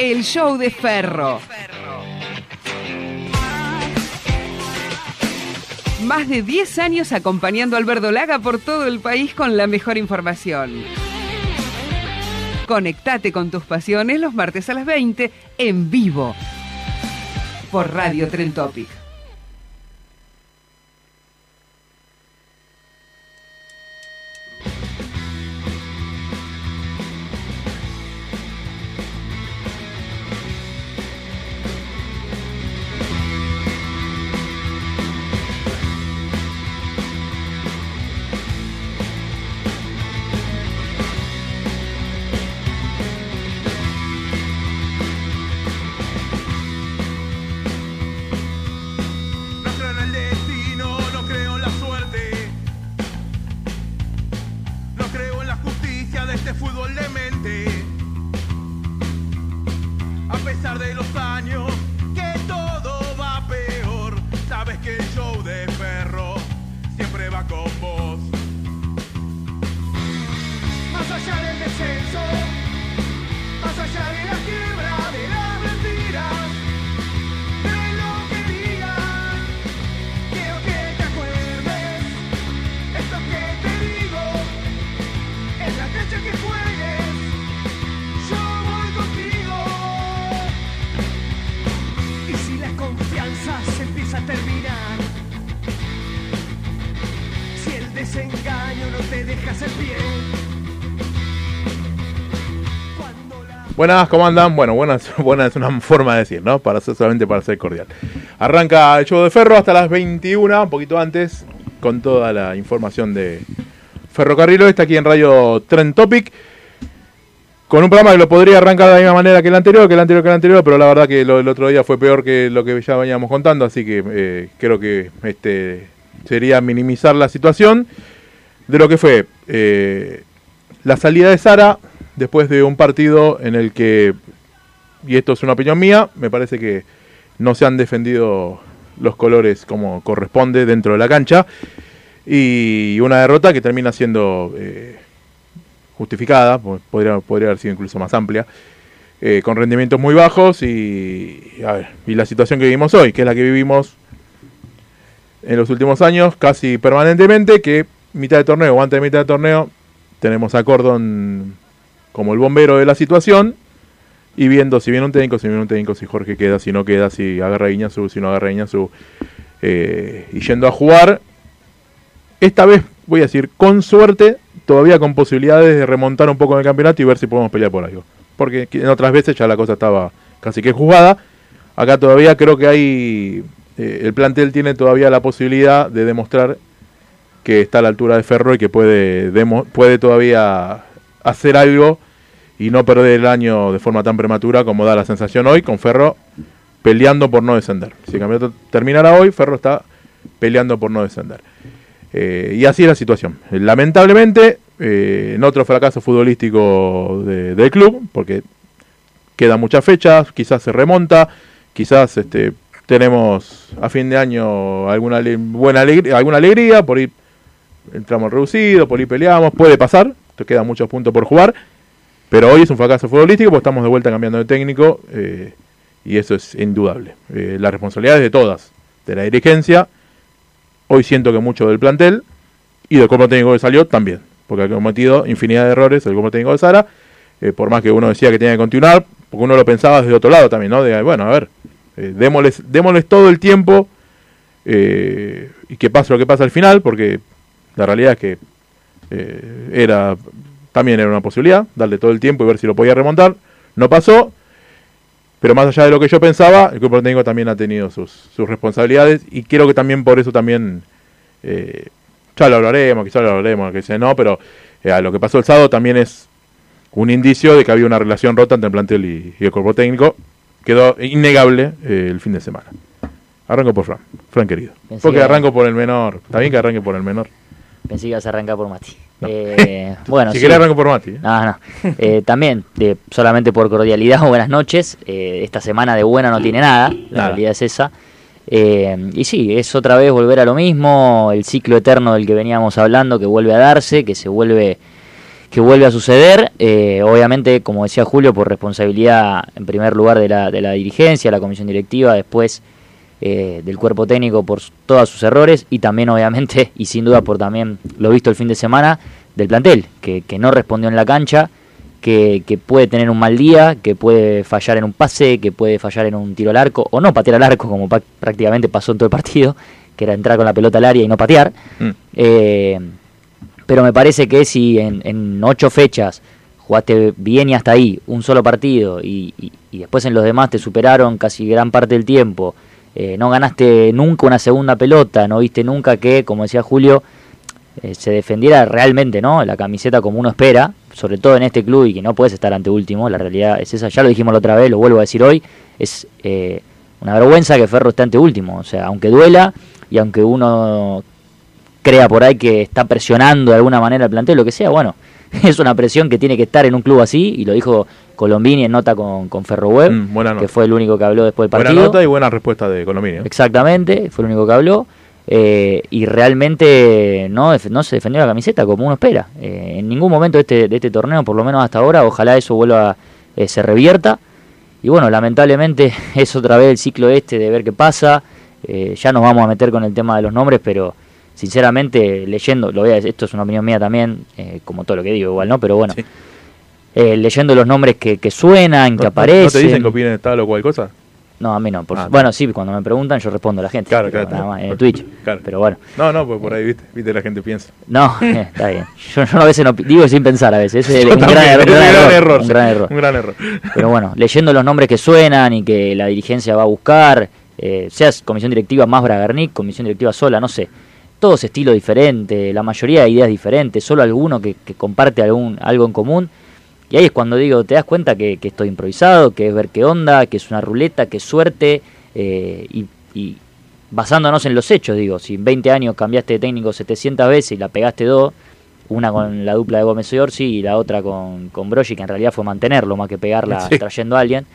El show de Ferro. Más de 10 años acompañando al Verdolaga por todo el país con la mejor información. Conectate con tus pasiones los martes a las 20 en vivo por Radio Tren Topic. Buenas, ¿cómo andan? Bueno, buenas, buenas es una forma de decir, ¿no? Para ser, solamente para ser cordial. Arranca el show de Ferro hasta las 21, un poquito antes, con toda la información de Ferrocarril Oeste aquí en Radio Trend Topic. Con un programa que lo podría arrancar de la misma manera que el anterior, que el anterior, que el anterior, pero la verdad que el otro día fue peor que lo que ya veníamos contando, así que eh, creo que este sería minimizar la situación de lo que fue eh, la salida de Sara después de un partido en el que, y esto es una opinión mía, me parece que no se han defendido los colores como corresponde dentro de la cancha. Y una derrota que termina siendo eh, justificada, po- podría, podría haber sido incluso más amplia, eh, con rendimientos muy bajos y, a ver, y la situación que vivimos hoy, que es la que vivimos en los últimos años casi permanentemente, que mitad de torneo o antes de mitad de torneo tenemos a Cordon como el bombero de la situación y viendo si viene un técnico, si viene un técnico, si Jorge queda, si no queda, si agarra Iñazú, si no agarra Iñazú, eh, y yendo a jugar. Esta vez, voy a decir, con suerte, todavía con posibilidades de remontar un poco en el campeonato y ver si podemos pelear por algo. Porque en otras veces ya la cosa estaba casi que jugada. Acá todavía creo que hay. eh, el plantel tiene todavía la posibilidad de demostrar que está a la altura de Ferro y que puede, demo- puede todavía hacer algo y no perder el año de forma tan prematura como da la sensación hoy, con Ferro peleando por no descender. Si el campeonato terminara hoy, Ferro está peleando por no descender. Eh, y así es la situación. Lamentablemente, eh, en otro fracaso futbolístico de- del club, porque quedan muchas fechas, quizás se remonta, quizás este, tenemos a fin de año alguna buena alegría, alguna alegría, por ir entramos reducidos, por ahí peleamos, puede pasar, te quedan muchos puntos por jugar, pero hoy es un fracaso futbolístico porque estamos de vuelta cambiando de técnico eh, y eso es indudable. Eh, la responsabilidad es de todas, de la dirigencia, hoy siento que mucho del plantel y del cuerpo técnico que salió también, porque ha cometido infinidad de errores el cuerpo técnico de Sara, eh, por más que uno decía que tenía que continuar, porque uno lo pensaba desde otro lado también, ¿no? De, bueno, a ver, démosles, démosles todo el tiempo y que pase lo que pasa al final, porque la realidad es que eh, era también era una posibilidad, darle todo el tiempo y ver si lo podía remontar. No pasó, pero más allá de lo que yo pensaba, el cuerpo técnico también ha tenido sus, sus responsabilidades y creo que también por eso también, eh, ya lo hablaremos, quizás lo hablaremos, que sea no, pero eh, a lo que pasó el sábado también es un indicio de que había una relación rota entre el plantel y, y el cuerpo técnico. Quedó innegable eh, el fin de semana. Arranco por Fran, Fran querido. Pensé Porque que- arranco por el menor. Está bien que arranque por el menor. Pensé que ibas a arrancar por Mati. Eh, bueno, si sí. querés arranco por Mati. ¿eh? No, no. Eh, también, de- solamente por cordialidad o buenas noches. eh, esta semana de buena no tiene nada. La Nada. realidad es esa. Eh, y sí, es otra vez volver a lo mismo. El ciclo eterno del que veníamos hablando, que vuelve a darse, que se vuelve que vuelve a suceder, obviamente, como decía Julio, por responsabilidad en primer lugar de la, de la dirigencia, la comisión directiva, después eh, del cuerpo técnico por todos sus errores y también obviamente y sin duda por también lo visto el fin de semana del plantel, que, que no respondió en la cancha, que, que puede tener un mal día, que puede fallar en un pase, que puede fallar en un tiro al arco o no patear al arco como pa- prácticamente pasó en todo el partido, que era entrar con la pelota al área y no patear. Mm. Eh, pero me parece que si en, en ocho fechas jugaste bien y hasta ahí, un solo partido, y, y- y después en los demás te superaron casi gran parte del tiempo, eh, no ganaste nunca una segunda pelota, no viste nunca que, como decía Julio, eh, se defendiera realmente no la camiseta como uno espera, sobre todo en este club y que no puedes estar ante último, la realidad es esa, ya lo dijimos la otra vez, lo vuelvo a decir hoy, es eh, una vergüenza que Ferro esté ante último, o sea, aunque duela y aunque uno crea por ahí que está presionando de alguna manera el plantel, lo que sea, bueno, es una presión que tiene que estar en un club así, y lo dijo Colombini en nota con, con Ferroweb, Mm, buena que fue el único que habló después del Buena partido. nota y buena respuesta de Colombini. ¿eh? Exactamente, fue el único que habló. eh, y realmente no, no se defendió la camiseta como uno espera. Eh, en ningún momento de este, de este torneo, por lo menos hasta ahora, ojalá eso vuelva, eh, se revierta. Y bueno, lamentablemente es otra vez el ciclo este de ver qué pasa. Ya nos vamos a meter con el tema de los nombres, pero sinceramente leyendo, lo voy a esto es una opinión mía también, como todo lo que digo igual, ¿no? Pero bueno, Sí. Eh, leyendo los nombres que, que suenan, ¿No- que aparecen. ¿No te dicen que opinen de tal o cual cosa? No, a mí no. por Ah, su- bueno, sí, cuando me preguntan yo respondo a la gente. Claro, claro. nada más, en el. Twitch. Claro. Pero bueno, No, no, pues por ahí, viste, viste la gente piensa. no, eh, está bien. Yo, yo a veces no, digo sin pensar a veces. Es un gran, error, un gran error, un gran error. Un gran error. Pero bueno, leyendo los nombres que suenan y que la dirigencia va a buscar, eh, seas comisión directiva más Bragarnik, comisión directiva sola, no sé. Todos estilo diferente, la mayoría de ideas diferentes, solo alguno que, que comparte algún, algo en común. Y ahí es cuando digo, te das cuenta que, que estoy improvisado, que es ver qué onda, que es una ruleta, que es suerte. eh, y, y basándonos en los hechos, digo, si en 20 años cambiaste de técnico 700 veces y la pegaste dos, una con la dupla de Gómez y Orsi y la otra con, con Brogi, que en realidad fue mantenerlo más que pegarla Sí. trayendo a alguien,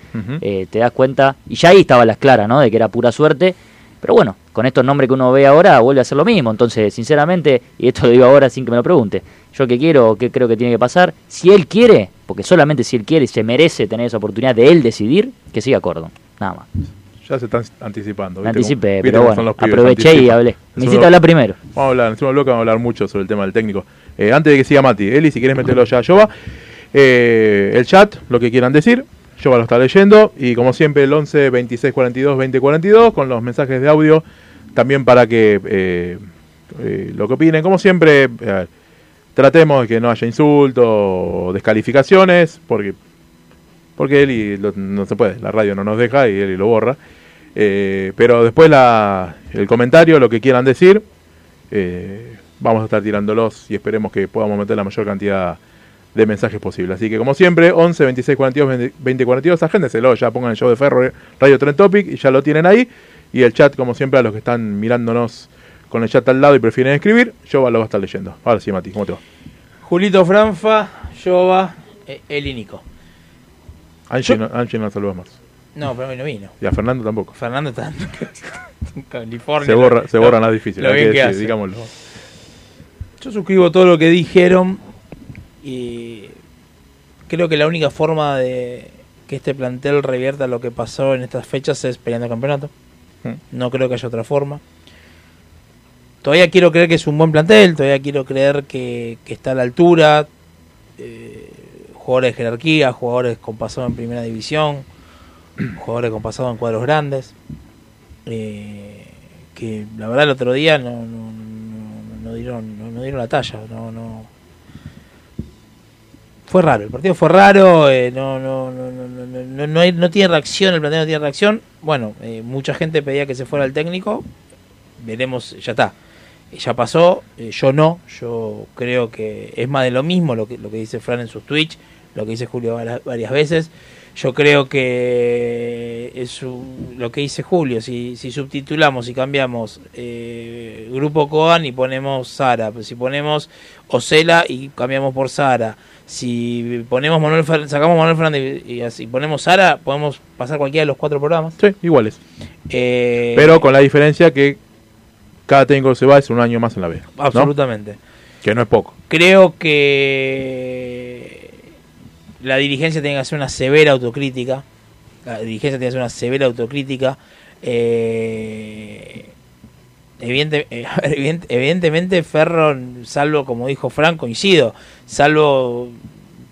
eh, te das cuenta, y ya ahí estaban las claras, ¿no? De que era pura suerte, pero bueno, con estos nombres que uno ve ahora vuelve a ser lo mismo, entonces, sinceramente, y esto lo digo ahora sin que me lo pregunte, yo que quiero, qué creo que tiene que pasar, si él quiere, porque solamente si él quiere y se merece tener esa oportunidad de él decidir, que siga Cordon, nada más. Ya se están anticipando. ¿viste anticipé, viste pero bueno, pibes, aproveché y hablé. Me hiciste hablar primero. Vamos a hablar, en el bloque vamos a hablar mucho sobre el tema del técnico. Eh, antes de que siga Mati, Eli, si quieres meterlo ya a Jova, eh, el chat, lo que quieran decir, Jova lo está leyendo, y como siempre el 11 26 42 20 42, con los mensajes de audio, también para que eh, eh, lo que opinen, como siempre, tratemos de que no haya insultos o descalificaciones, porque porque Eli lo- no se puede, la radio no nos deja y Eli lo borra. Eh, pero después la, el comentario, lo que quieran decir, eh, vamos a estar tirándolos y esperemos que podamos meter la mayor cantidad de mensajes posible. Así que como siempre, 11 26 42 20, 20 42, agéndenselo, ya pongan el show de Ferro Radio Trend Topic y ya lo tienen ahí. Y el chat, como siempre, a los que están mirándonos con el chat al lado y prefieren escribir, yo lo voy a estar leyendo. Ahora sí, Mati, ¿cómo te va? Julito Franfa, Jova, eh, Eli Nico. Angie, no, Angie no la saludas más. No, pero hoy no vino. Y a Fernando tampoco. Fernando está en California. Se, borra, se Lo- borran las difíciles, lo hay bien que que decir, hace. digámoslo. Yo suscribo todo lo que dijeron y creo que la única forma de que este plantel revierta lo que pasó en estas fechas es peleando el campeonato. Mm. No creo que haya otra forma todavía quiero creer que es un buen plantel, todavía quiero creer que, que está a la altura, eh, jugadores de jerarquía, jugadores con pasado en primera división, jugadores con pasado en cuadros grandes, eh, que la verdad el otro día no, no, no, no dieron, no, dieron la talla, no, no. Fue raro, el partido fue raro, eh, no, no, no, no, no, hay, no, tiene reacción, el plantel no tiene reacción. Bueno, eh, mucha gente pedía que se fuera el técnico, veremos, ya está ya pasó, eh, yo no, yo creo que es más de lo mismo lo que, lo que dice Fran en sus tweets. lo que dice Julio vari- varias veces. Yo creo que es lo que dice Julio, si, si subtitulamos y cambiamos eh, Grupo Coan y ponemos Sara, si ponemos Ocela y cambiamos por Sara, si ponemos Manuel sacamos Manuel Fernández y, y así ponemos Sara, podemos pasar cualquiera de los cuatro programas. Sí, iguales. Eh, Pero con la diferencia que cada técnico que se va es un año más en la B. ¿no? absolutamente. Que no es poco. Creo que la dirigencia tiene que hacer una severa autocrítica. La dirigencia tiene que hacer una severa autocrítica. Eh, evidente- eh, evidentemente, Ferro, salvo, como dijo Frank, coincido, salvo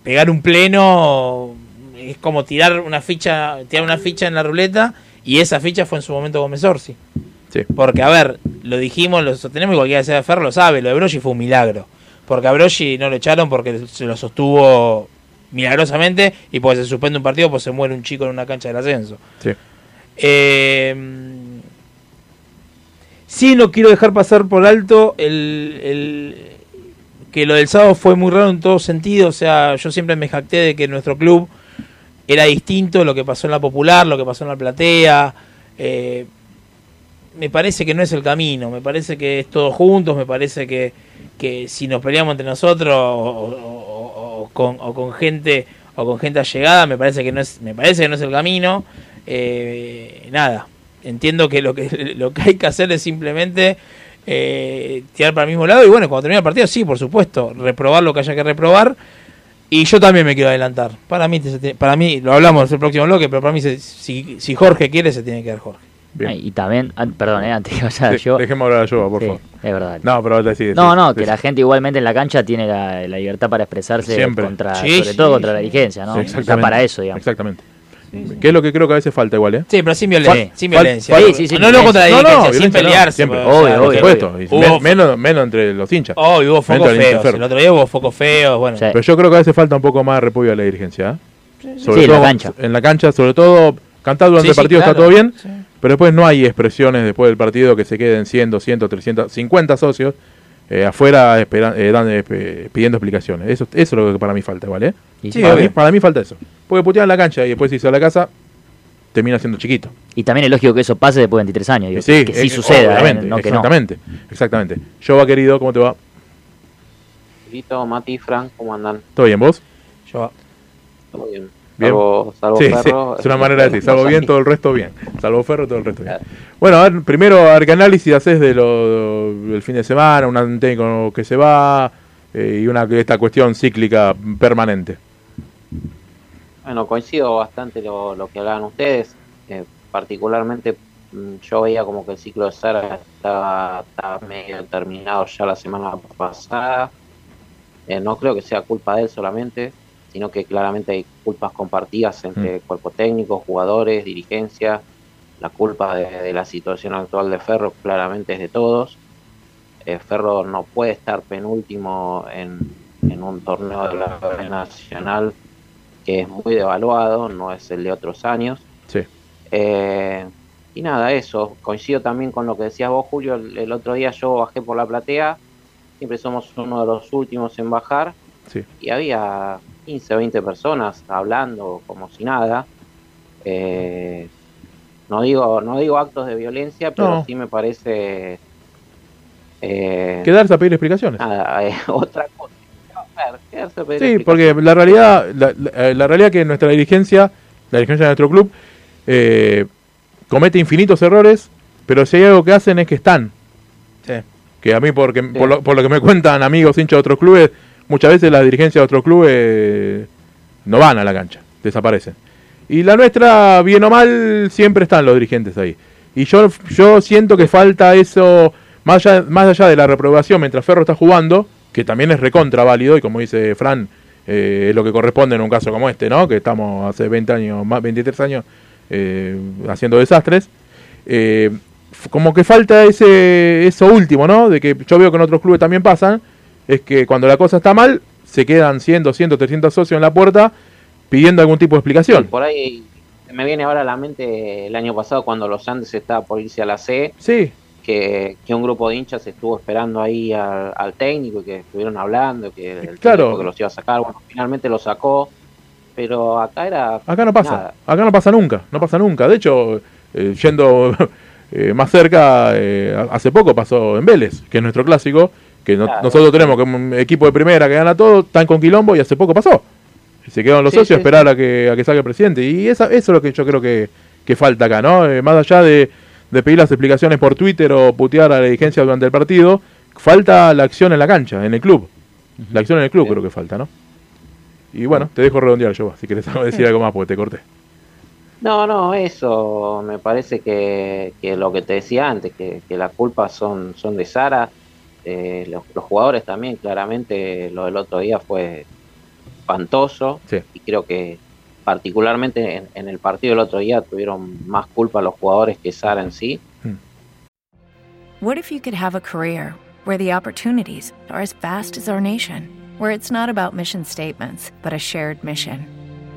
pegar un pleno, es como tirar una ficha, tirar una ficha en la ruleta, y esa ficha fue en su momento Gómez Orsi. Sí. Porque, a ver, lo dijimos, lo sostenemos y cualquiera sea de Ferro lo sabe, lo de Broggi fue un milagro. Porque a Broggi no lo echaron porque se lo sostuvo milagrosamente y porque se suspende un partido pues se muere un chico en una cancha del ascenso. Sí. Eh, sí, no quiero dejar pasar por alto el, el- que lo del sábado fue muy raro en todo sentido. O sea, yo siempre me jacté de que nuestro club era distinto lo que pasó en la popular, lo que pasó en la platea. Eh, me parece que no es el camino, me parece que es todos juntos, me parece que, que si nos peleamos entre nosotros o, con, o con gente o con gente allegada, me parece que no es, me parece que no es el camino. Eh, nada, entiendo que lo que lo que hay que hacer es simplemente eh, tirar para el mismo lado y bueno, cuando termine el partido, sí, por supuesto, reprobar lo que haya que reprobar. Y yo también me quiero adelantar. Para mí, para mí lo hablamos en el próximo bloque, pero para mí, si, si Jorge quiere, se tiene que dar Jorge. Bien. Y también, perdón, eh, antes que vaya Sí, yo. Dejemos hablar a yo, por Sí, favor. es verdad. No, pero decide. No, no, que la gente igualmente en la cancha tiene la, la libertad para expresarse Siempre. contra, Sí, sobre sí, todo contra la dirigencia, ¿no? Exactamente. Está para eso, digamos. Exactamente. Que es lo que creo que a veces falta igual, ¿eh? Sí, pero sin violencia. Sin violencia. sí, sí, sí, no, no contra la No, no, dirigencia, sin pelearse. siempre. pues, o Obvio, sea, Por obvio. supuesto. menos, menos entre los hinchas. Oh, y hubo focos feos. El otro día hubo focos feos. Bueno, Sí. Pero yo creo que a veces falta un poco más de repudio a la dirigencia. ¿eh? Sí, en la cancha. En la cancha, sobre todo, cantar durante Sí, el sí, partido está todo bien, Sí. Pero después no hay expresiones después del partido que se queden 100, 200, 300, 50 socios eh, afuera esperan- eh, dan- eh, pidiendo explicaciones. Eso, eso es lo que para mí falta, ¿vale? Sí, para, mí, para mí falta eso. Porque putean en la cancha y después si se va a la casa, termina siendo chiquito. y también es lógico que eso pase después de 23 años. digo, sí, que sí suceda, ¿eh? que no. exactamente, exactamente. Yo va querido, ¿cómo te va? Mati, Frank, ¿cómo andan? ¿Todo bien vos? Yo- Todo bien. Bien. Salvo, salvo Sí, sí, Ferro, es una manera de decir, salvo bien, todo el resto bien. Salvo Ferro, todo el resto bien. Bueno, a ver, primero, a ver qué análisis haces de lo del fin de semana, un técnico que se va eh, y una esta cuestión cíclica permanente. Bueno, coincido bastante lo, lo que hablaban ustedes. eh, particularmente, mm, yo veía como que el ciclo de Sara estaba, estaba medio terminado ya la semana pasada. Eh, no creo que sea culpa de él solamente, sino que claramente hay culpas compartidas entre cuerpo técnico, jugadores, dirigencia. La culpa de, de la situación actual de Ferro claramente es de todos. Eh, Ferro no puede estar penúltimo en, en un torneo de la nacional que es muy devaluado, no es el de otros años. Sí. Eh, y nada, eso. Coincido también con lo que decías vos, Julio. El, el otro día yo bajé por la platea. Siempre somos uno de los últimos en bajar. Sí. Y había 15 o 20 personas hablando como si nada. Eh, no digo no digo actos de violencia, pero No. sí me parece... eh, Quedarse a pedir explicaciones. nada, eh, otra cosa. A ver, quedarse a pedir Sí, explicaciones. porque la realidad, la, la- eh, la realidad que nuestra dirigencia, la dirigencia de nuestro club, eh, comete infinitos errores, pero si hay algo que hacen es que están. Sí. Que a mí, porque, por, lo, por lo que me cuentan amigos hinchas de otros clubes, muchas veces las dirigencias de otros clubes eh, no van a la cancha, desaparecen. Y la nuestra, bien o mal, siempre están los dirigentes ahí. Y yo, yo siento que falta eso, más allá, más allá de la reprobación mientras Ferro está jugando, que también es recontra válido, y como dice Fran, eh, es lo que corresponde en un caso como este, ¿no? Que estamos hace 20 años, más 23 años eh, haciendo desastres. Eh, como que falta ese eso último, ¿no? De que yo veo que en otros clubes también pasan, es que cuando la cosa está mal, se quedan 100, 200, 300 socios en la puerta pidiendo algún tipo de Sí, explicación. por ahí me viene ahora a la mente el año pasado cuando los Andes estaba por irse a la C, Sí, que, que un grupo de hinchas estuvo esperando ahí al, al técnico y que estuvieron hablando, que el Claro. técnico que los iba a sacar, bueno, finalmente lo sacó, pero acá era. Acá no pasa, nada. acá no pasa nunca, no pasa nunca. De hecho, eh, yendo eh, más cerca, eh, hace poco pasó en Vélez, que es nuestro clásico, que no- Claro. nosotros tenemos que un equipo de primera que gana todo, están con quilombo y hace poco pasó. Se quedaron los Sí, socios a sí, esperar a que a que salga el presidente. Y esa, eso es lo que yo creo que, que falta acá, ¿no? Eh, más allá de, de pedir las explicaciones por Twitter o putear a la dirigencia durante el partido, falta la acción en la cancha, en el club. La acción en el club creo que falta, ¿no? Y bueno, te dejo redondear yo, si quieres decir algo más, porque te corté. No, no, eso me parece que, que lo que te decía antes, que, que las culpas son, son de Sara, eh, los, los jugadores también, claramente lo del otro día fue espantoso Sí. y creo que particularmente en, en el partido del otro día tuvieron más culpa los jugadores que Sara en sí. What if you could have a career where the opportunities are as vast as our nation, where it's not about mission statements, but a shared mission?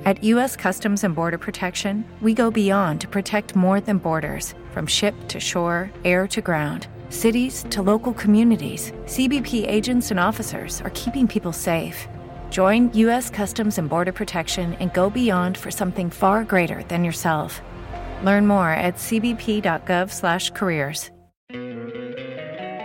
At U.S. Customs and Border Protection, we go beyond to protect more than borders from ship to shore, air to ground, cities to local communities. CBP agents and officers are keeping people safe. Join U.S. Customs and Border Protection and go beyond for something far greater than yourself. Learn more at cbp.gov/careers.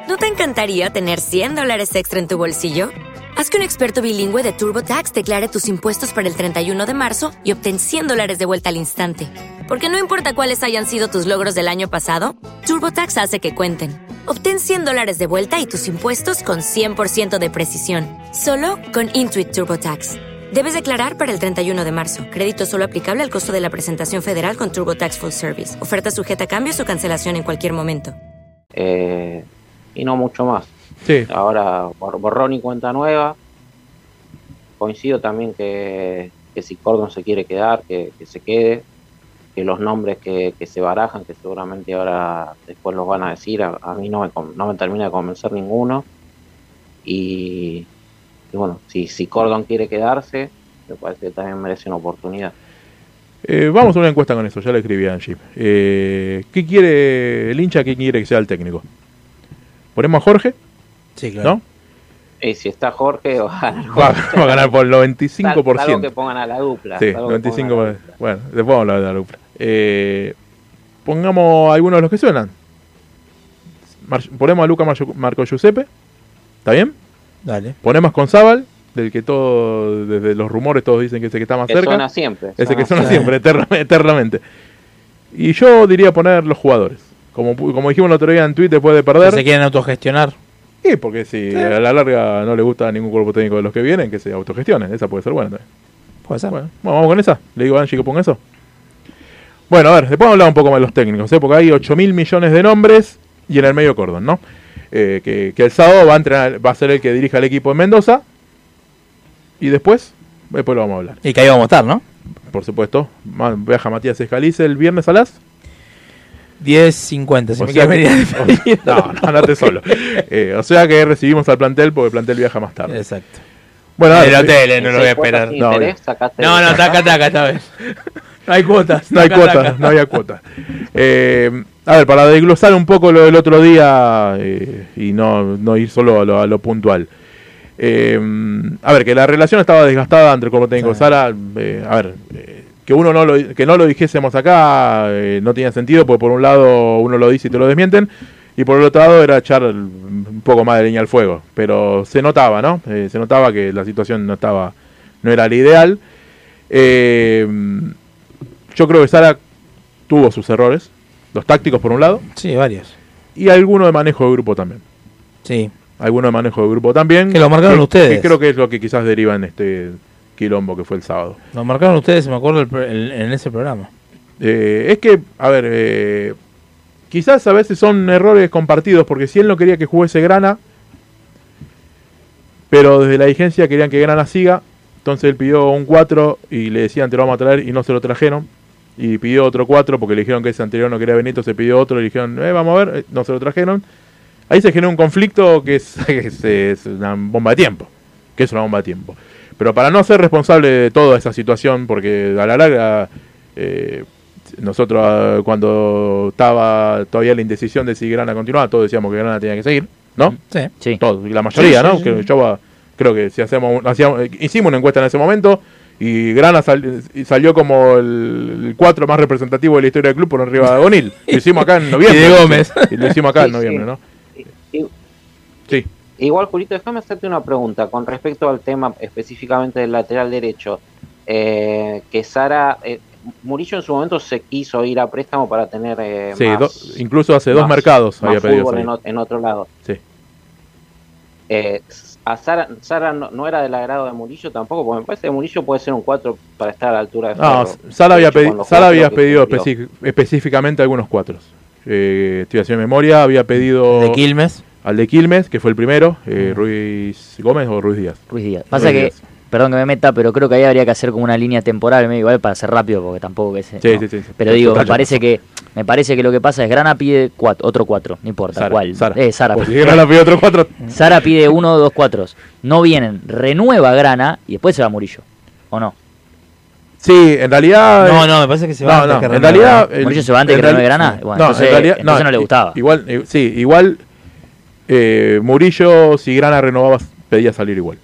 ¿No te encantaría tener 100 dólares extra en tu bolsillo? Haz que un experto bilingüe de TurboTax declare tus impuestos para el 31 de marzo y obtén 100 dólares de vuelta al instante. Porque no importa cuáles hayan sido tus logros del año pasado, TurboTax hace que cuenten. Obtén 100 dólares de vuelta y tus impuestos con 100% de precisión, solo con Intuit TurboTax. Debes declarar para el 31 de marzo. Crédito solo aplicable al costo de la presentación federal con TurboTax Full Service. Oferta sujeta a cambios o cancelación en cualquier momento. eh, y no mucho más. Sí, Ahora bor- borrón y cuenta nueva. Coincido también que, que si Cordon se quiere quedar, que, que se quede. Que los nombres que, que se barajan, que seguramente ahora después los van a decir, a, a mí no me, con- no me termina de convencer ninguno. Y, y bueno, si, si Cordon quiere quedarse, me parece que también merece una oportunidad. Eh, vamos a una encuesta con eso, ya le escribí a Angie. Eh, ¿Qué quiere el hincha? ¿Qué quiere que sea el técnico? ¿Ponemos a Jorge? Sí, claro. ¿No? Y si está Jorge, va a ganar Va, va a ganar por el Sal- salvo que 95%. pongan a la dupla. Sí, salvo que pongan a 95%. la dupla. Bueno, después vamos a hablar de la dupla. Eh, pongamos algunos de los que suenan. Mar- ponemos a Luca Marco, Marco Giuseppe. ¿Está bien? Dale. Ponemos con Zabal, del que todo, desde los rumores todos dicen que es el que está más Que cerca. suena siempre. Ese que suena siempre, eterna- eternamente. Y yo diría poner los jugadores. Como, pu- como dijimos el otro día en Twitter después de Que perder. se quieren autogestionar. Y porque si a la larga no le gusta a ningún cuerpo técnico de los que vienen, que se autogestionen. Esa puede ser buena también. Puede ser. Bueno, vamos con esa. Le digo a Angie que ponga eso. Bueno, a ver, después vamos a hablar un poco más de los técnicos, ¿eh? porque hay 8 mil millones de nombres y en el medio Cordon, ¿no? Eh, que, que el sábado va a, entrenar, va a ser el que dirija el equipo en Mendoza y después, después lo vamos a hablar. Y que ahí vamos a estar, ¿no? Por supuesto, viaja Matías Escalice el viernes a las 10.50, si O me sea quieres que- No, no, andate solo. Eh, o sea que recibimos al plantel porque el plantel viaja más tarde. Exacto. Bueno, En el hotel, eh, no lo voy a esperar. No, interés, No, no, taca, taca esta vez. No hay cuotas. no hay cuotas, taca. no había cuotas. Eh, a ver, para desglosar un poco lo del otro día eh, y no, no ir solo a lo, a lo puntual. Eh, a ver, que la relación estaba desgastada entre el cuerpo técnico Sí. Sara. eh, a ver, eh, que uno no lo, que no lo dijésemos acá eh, no tenía sentido, porque por un lado uno lo dice y te lo desmienten, y por el otro lado era echar un poco más de leña al fuego. Pero se notaba, ¿no? Eh, se notaba que la situación no estaba, no era la ideal. Eh, yo creo que Sara tuvo sus errores, los tácticos por un lado, Sí, varios. y alguno de manejo de grupo también. Sí. Alguno de manejo de grupo también. Que lo marcaron ustedes. Que creo que es lo que quizás deriva en este quilombo que fue el sábado. Lo marcaron ustedes, me acuerdo, el el- en ese programa. Eh, es que, a ver, eh, quizás a veces son errores compartidos, porque si él no quería que jugase Grana, pero desde la dirigencia querían que Grana siga, entonces él pidió un 4 y le decían te lo vamos a traer y no se lo trajeron. Y pidió otro 4 porque le dijeron que ese anterior no quería Benito, se pidió otro, le dijeron, eh, vamos a ver, eh, no se lo trajeron. Ahí se generó un conflicto que es, que es, es una bomba de tiempo, que es una bomba de tiempo. Pero para no ser responsable de toda esa situación, porque a la larga eh, nosotros ah, cuando estaba todavía la indecisión de si Grana continuaba, todos decíamos que Grana tenía que seguir, ¿no? Sí. Sí. Todos, y la mayoría, Sí, ¿no? sí. Que yo creo que si hacemos, un- hacíamos, hicimos una encuesta en ese momento Y Grana sal- y salió como el, el cuatro más representativo de la historia del club por arriba de Bonil. Lo hicimos acá en noviembre. Y de Gómez. Y lo hicimos acá en noviembre, ¿no? Igual, Julito, déjame hacerte una pregunta con respecto al tema específicamente del lateral derecho. Eh, que Sara, eh, Murillo en su momento se quiso ir a préstamo para tener eh, Sí, más, do- incluso hace dos mercados más había pedido fútbol en, o- en otro lado. Sí. Eh, a Sara, Sara no, no era del agrado de Murillo tampoco, porque me parece que Murillo puede ser un 4 para estar a la altura de No, Ferro. De había, pedi- jugó, había pedido específicamente algunos cuatros. Eh, estoy haciendo memoria, había pedido De Quilmes. Al de Quilmes, que fue el primero, eh, Ruiz Gómez o Ruiz Díaz. Ruiz Díaz. Pasa Ruiz que, Díaz. perdón que me meta, pero creo que ahí habría que hacer como una línea temporal, medio igual para ser rápido, porque tampoco que se. Sí, no. sí, sí, sí. Pero digo, me parece que me parece que lo que pasa es Grana pide cuatro, otro cuatro, no importa Sara, cuál. Sara. Eh, Sara. Pues si Grana pidió otro cuatro. Sara pide uno o dos cuatros. No vienen, renueva Grana y después se va Murillo. ¿O no? Sí, en realidad. No, no, me parece que se va No, antes no, que en realidad. ¿no? el- Murillo se va antes que renueve Grana. Bueno, entonces- en realidad, entonces no le gustaba. Igual, eh, sí, igual. Eh, Murillo, si Grana renovaba, pedía salir igual.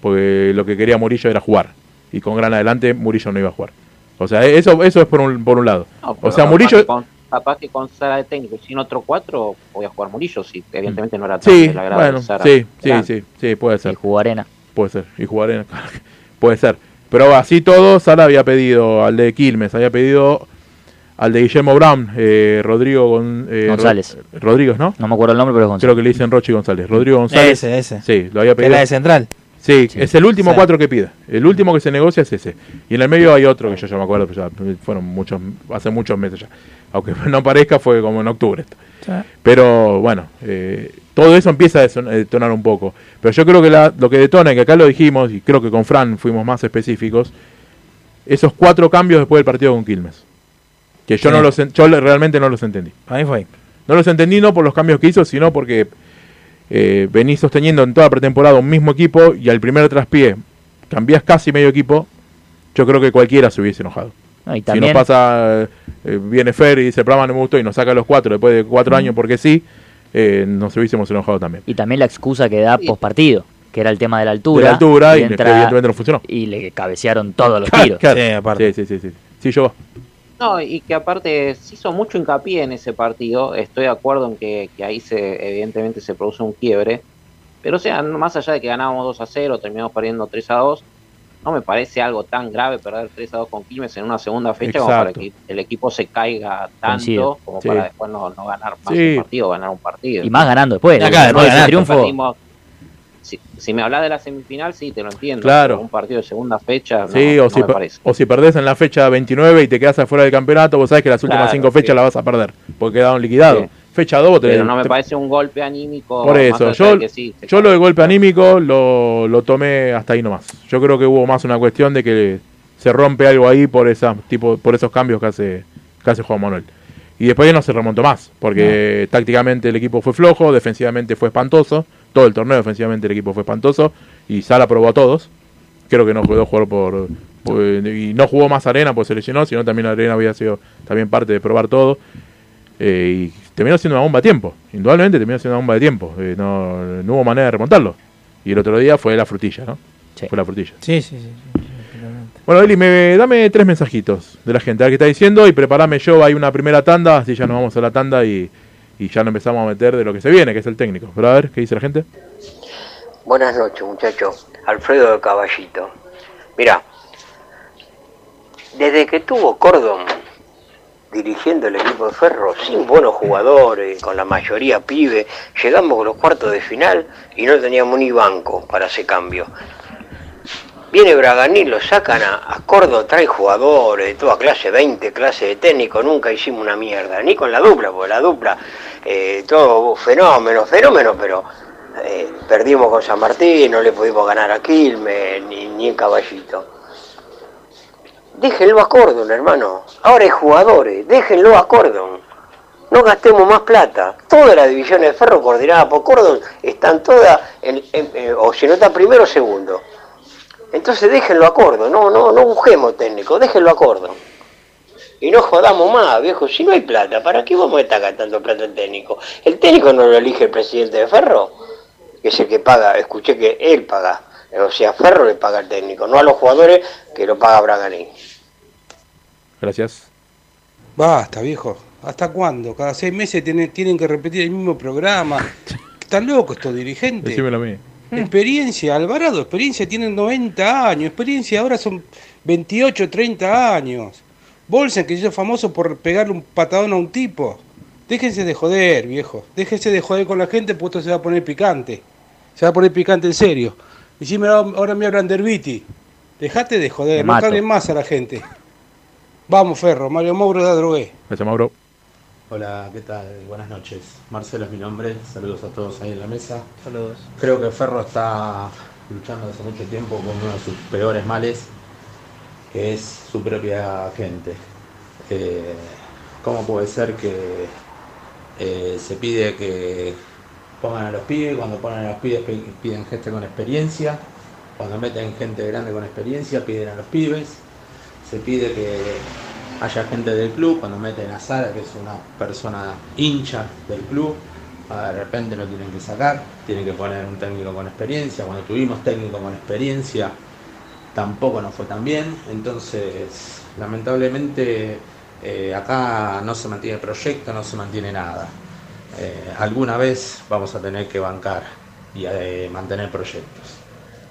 Porque lo que quería Murillo era jugar. Y con Grana adelante, Murillo no iba a jugar. O sea, eso, eso es por un, por un lado. No, o sea, Murillo. con- capaz que con Sara de técnico y sin otro 4 voy a jugar Murillo, si evidentemente no era tan Sí, agrado bueno, de Sara. sí, sí, sí, sí, puede Y ser. jugó Arena. Puede ser. Y jugar puede ser. Pero así todo, Sala había pedido al de Quilmes, había pedido al de Guillermo Brown, eh, Rodrigo Gon- eh, González. Ro- Rodríguez, ¿no? No me acuerdo el nombre, pero es González. Creo que le dicen Rochi González. Rodrigo González. Ese, ese. Sí, lo había pedido. era de central. Sí, Sí. es el último cuatro que pide. El último que se negocia es ese. Y en el medio hay otro que yo ya me acuerdo, pero ya fueron muchos, hace muchos meses ya. Aunque no parezca, fue como en octubre. esto. Pero bueno, eh, todo eso empieza a detonar un poco. Pero yo creo que la- lo que detona, que acá lo dijimos, y creo que con Fran fuimos más específicos, esos cuatro cambios después del partido con Quilmes. Que yo, Sí. no los, yo realmente no los entendí. Mí fue. No los entendí no por los cambios que hizo, sino porque eh, venís sosteniendo en toda pretemporada un mismo equipo y al primer traspié cambiás casi medio equipo. Yo creo que cualquiera se hubiese enojado. No, y Si nos pasa, eh, viene Fer y dice el programa no me gustó y nos saca los cuatro después de cuatro años porque sí, eh, nos hubiésemos enojado también. y también la excusa que da post partido, que era el tema de la De altura. la altura y, entra- evidentemente no funcionó. y le cabecearon todos los tiros. Claro. Sí, aparte. Sí, sí, sí, sí. Sí, yo. No, y que aparte se hizo mucho hincapié en ese partido. Estoy de acuerdo en que, que ahí se evidentemente se produce un quiebre. Pero o sea, más allá de que ganábamos 2 a 0, terminamos perdiendo 3 a 2, no me parece algo tan grave perder 3 a 2 con Quilmes en una segunda fecha como para que el equipo se caiga tanto Coincido. como Sí. para después no, no ganar más Sí. un partido, ganar un partido. Y más ganando después. Acá, después triunfo. Perdimos- si, si me hablas de la semifinal, sí, te lo entiendo. Claro. Un partido de segunda fecha, Sí, no o, si, me parece. o si perdés en la fecha 29 y te quedas afuera del campeonato, vos sabés que las últimas Claro, cinco fechas sí. las vas a perder, porque quedaron liquidados. Sí. Fecha 2 Pero no me parece un golpe anímico. Por eso, yo, de que sí, se yo lo del golpe anímico lo, lo tomé hasta ahí nomás. Yo creo que hubo más una cuestión de que se rompe algo ahí por esa, tipo, por esos cambios que hace, que hace Juan Manuel. Y después ya no se remontó más, porque tácticamente el equipo fue flojo, defensivamente fue espantoso, todo el torneo defensivamente el equipo fue espantoso, y Sala probó a todos. Creo que no pudo jugar por, por- y no jugó más Arena porque se lesionó, sino también Arena había sido también parte de probar todo. Eh, y terminó siendo una bomba de tiempo. Indudablemente terminó siendo una bomba de tiempo. Eh, no, no hubo manera de remontarlo. Y el otro día fue la frutilla, ¿no? Sí. Fue la frutilla. Sí, sí, sí. Bueno, Eli, me, dame tres mensajitos de la gente. A ver qué está diciendo y preparame yo. Hay una primera tanda, así ya nos vamos a la tanda y, y ya nos empezamos a meter de lo que se viene, que es el técnico. Pero a ver, ¿qué dice la gente? Buenas noches, muchachos. Alfredo de Caballito. Mira, desde que tuvo Cordon dirigiendo el equipo de Ferro, sin buenos jugadores, con la mayoría pibe, llegamos a los cuartos de final y no teníamos ni banco para ese cambio. Viene Braganil, lo sacan a, a trae jugadores de toda clase, 20 clases de técnico, nunca hicimos una mierda, ni con la dupla, porque la dupla, eh, todo fenómeno, fenómeno, pero eh, perdimos con San Martín, no le pudimos ganar a Quilmes, ni, ni en Caballito. Déjenlo a Cordon, hermano. Ahora hay jugadores, déjenlo a Cordon. No gastemos más plata. Todas las divisiones de ferro coordinadas por Cordon están todas, en, o si no está primero o segundo. Entonces déjenlo a Cordon, no, no, no busquemos técnico, déjenlo a Cordon. Y no jodamos más, viejo, si no hay plata, ¿para qué vamos a estar gastando plata en técnico? El técnico no lo elige el presidente de Ferro, que es el que paga, escuché que él paga O sea, Ferro le paga al técnico, no a los jugadores que lo paga Braganini. Gracias. Basta, viejo. ¿Hasta cuándo? Cada seis meses tienen, tienen que repetir el mismo programa. Están locos estos dirigentes. Decímelo a mí. Experiencia, Alvarado, experiencia tienen 90 años, experiencia ahora son 28, 30 años. Bolsen, que se hizo famoso por pegarle un patadón a un tipo. Déjense de joder, viejo. Déjense de joder con la gente, porque esto se va a poner picante. Se va a poner picante en serio. Y si me, ahora me hablan de Herbiti. Dejate de joder, no caguen más a la gente. Vamos, Ferro, Mario Mauro da drogué. Gracias, Mauro. Hola, ¿qué tal? Buenas noches. Marcelo es mi nombre. Saludos a todos ahí en la mesa. Saludos. Creo que Ferro está luchando hace mucho tiempo con uno de sus peores males, que es su propia gente. Eh, ¿Cómo puede ser que eh, se pide que pongan a los pibes, cuando ponen a los pibes pi- piden gente con experiencia, cuando meten gente grande con experiencia piden a los pibes, se pide que haya gente del club, cuando meten a Sara, que es una persona hincha del club, ah, de repente lo tienen que sacar, tienen que poner un técnico con experiencia, cuando tuvimos técnico con experiencia tampoco nos fue tan bien, entonces lamentablemente eh, acá no se mantiene proyecto, no se mantiene nada. Eh, alguna vez vamos a tener que bancar y eh, mantener proyectos.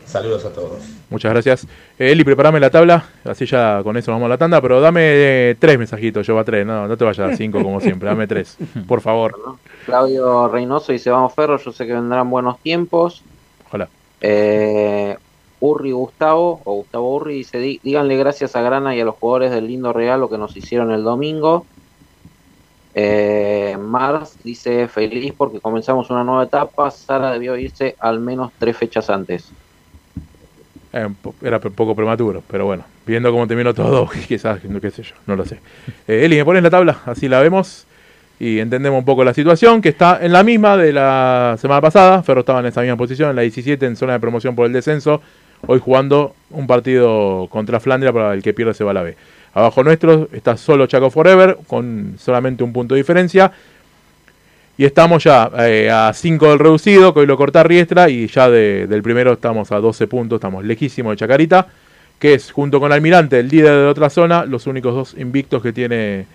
Saludos a todos. Muchas gracias. Eh, Eli, prepárame la tabla, así ya con eso vamos a la tanda, pero dame eh, tres mensajitos, yo va tres, no, no te vayas a cinco como siempre, dame tres, por favor. Claudio Reynoso dice, vamos Ferro, yo sé que vendrán buenos tiempos. Ojalá. Eh, Urri Gustavo, o Gustavo Urri, dice, "Dí- díganle gracias a Grana y a los jugadores del lindo regalo que nos hicieron el domingo. Eh, Mars dice, feliz porque comenzamos una nueva etapa, Sara debió irse al menos tres fechas antes. Eh, era un poco prematuro, pero bueno, viendo cómo terminó todo, quizás, qué sé yo, no lo sé. Eh, Eli, ¿me pones la tabla? Así la vemos y entendemos un poco la situación, que está en la misma de la semana pasada. Ferro estaba en esa misma posición, en la 17, en zona de promoción por el descenso. Hoy jugando un partido contra Flandria para el que pierde se va a la B. Abajo nuestro está solo Chaco Forever, con solamente un punto de diferencia. Y estamos ya eh, a 5 del reducido, que hoy lo corta Riestra, y ya de- del primero estamos a 12 puntos, estamos lejísimos de Chacarita, que es junto con Almirante, el líder de otra zona, los únicos dos invictos que tiene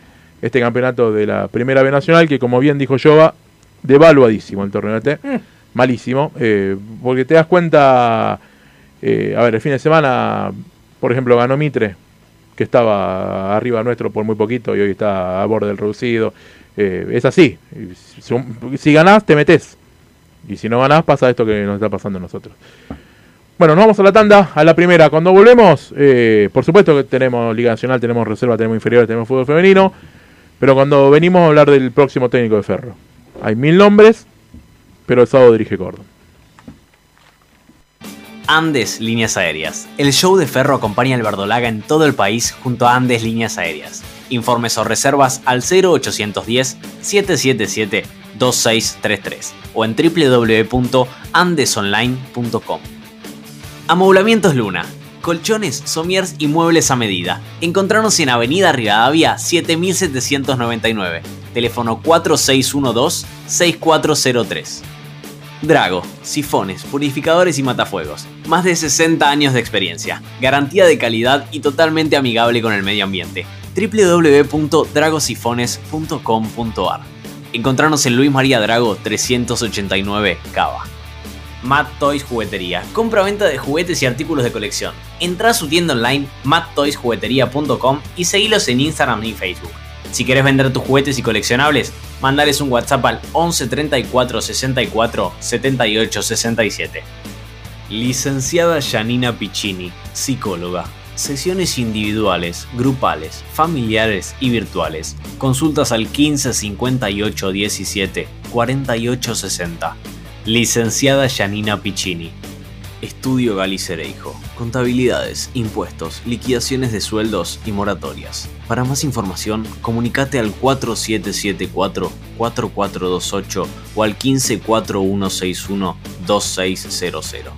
este campeonato de la Primera B Nacional, que como bien dijo Jova, devaluadísimo el torneo este, malísimo, eh, porque te das cuenta, eh, a ver, el fin de semana, por ejemplo, ganó Mitre, que estaba arriba nuestro por muy poquito y hoy está a borde del reducido. Eh, es así. Si, si ganás, te metes. Y si no ganás, pasa esto que nos está pasando a nosotros. Bueno, nos vamos a la tanda, a la primera. Cuando volvemos, eh, por supuesto que tenemos Liga Nacional, tenemos Reserva, tenemos Inferiores, tenemos Fútbol Femenino. Pero cuando venimos a hablar del próximo técnico de Ferro. Hay mil nombres, pero el sábado dirige Cordon. Andes Líneas Aéreas. El show de Ferro acompaña al Verdolaga en todo el país junto a Andes Líneas Aéreas. Informes o reservas al 0810-777-2633 o en www.andesonline.com. Amoblamientos Luna. Colchones, somiers y muebles a medida. Encontrarnos en Avenida Rivadavia 7799. Teléfono 4612-6403. Drago, sifones, purificadores y matafuegos. Más de 60 años de experiencia. Garantía de calidad y totalmente amigable con el medio ambiente. www.dragosifones.com.ar Encontrarnos en Luis María Drago 389 Cava. Mad Toys Juguetería. Compra-venta de juguetes y artículos de colección. Entra a su tienda online madtoysjuguetería.com y seguilos en Instagram y Facebook. Si querés vender tus juguetes y coleccionables, mandales un WhatsApp al 11 34 64 78 67. Licenciada Janina Piccini, psicóloga. Sesiones individuales, grupales, familiares y virtuales. Consultas al 15 58 17 48 60. Licenciada Janina Piccini. Estudio Galicereijo. Contabilidades, impuestos, liquidaciones de sueldos y moratorias. Para más información, comunicate al 4774-4428 o al 154161-2600.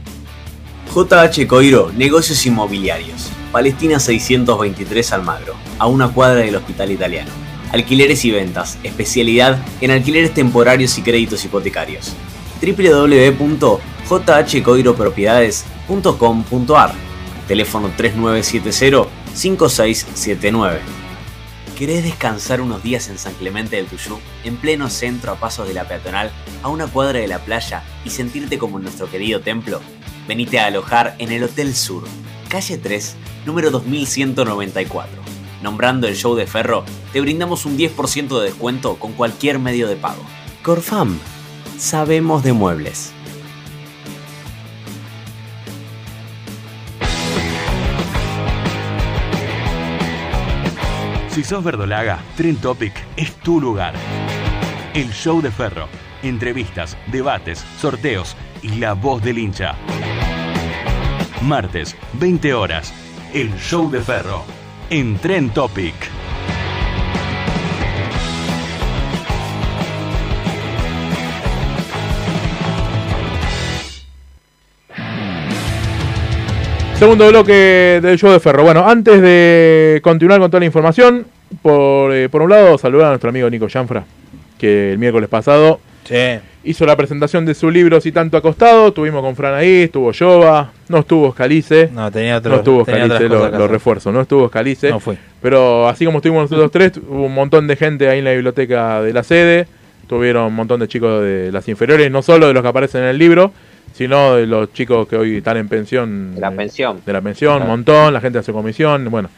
JH Coiro, Negocios Inmobiliarios. Palestina 623 Almagro, a una cuadra del Hospital Italiano. Alquileres y ventas, especialidad en alquileres temporarios y créditos hipotecarios. www.jhcoiropropiedades.com www.ferrocarriles.com.ar. Teléfono 3970-5679. ¿Querés descansar unos días en San Clemente del Tuyú, en pleno centro a pasos de la peatonal, a una cuadra de la playa y sentirte como en nuestro querido templo? Venite a alojar en el Hotel Sur, calle 3, número 2194. Nombrando el show de Ferro, te brindamos un 10% de descuento con cualquier medio de pago. Corfam, sabemos de muebles. Si sos verdolaga, Trend Topic es tu lugar. El show de Ferro. Entrevistas, debates, sorteos y la voz del hincha. Martes, 20 horas. El show de Ferro. En Trend Topic. Segundo bloque del show de Ferro. Bueno, antes de continuar con toda la información, por, eh, por un lado, saludar a nuestro amigo Nico Janfra, que el miércoles pasado hizo la presentación de su libro Si tanto ha costado. Estuvimos con Fran ahí, estuvo Jova, no estuvo Scalice. No, tenía otro- No estuvo tenía Scalice, otras lo, lo refuerzo, no estuvo Scalice. No fue. Pero así como estuvimos nosotros tres, hubo un montón de gente ahí en la biblioteca de la sede. Tuvieron un montón de chicos de las inferiores, no solo de los que aparecen en el libro, sino de los chicos que hoy están en pensión. De la pensión. De la pensión, un montón, la gente hace comisión, bueno.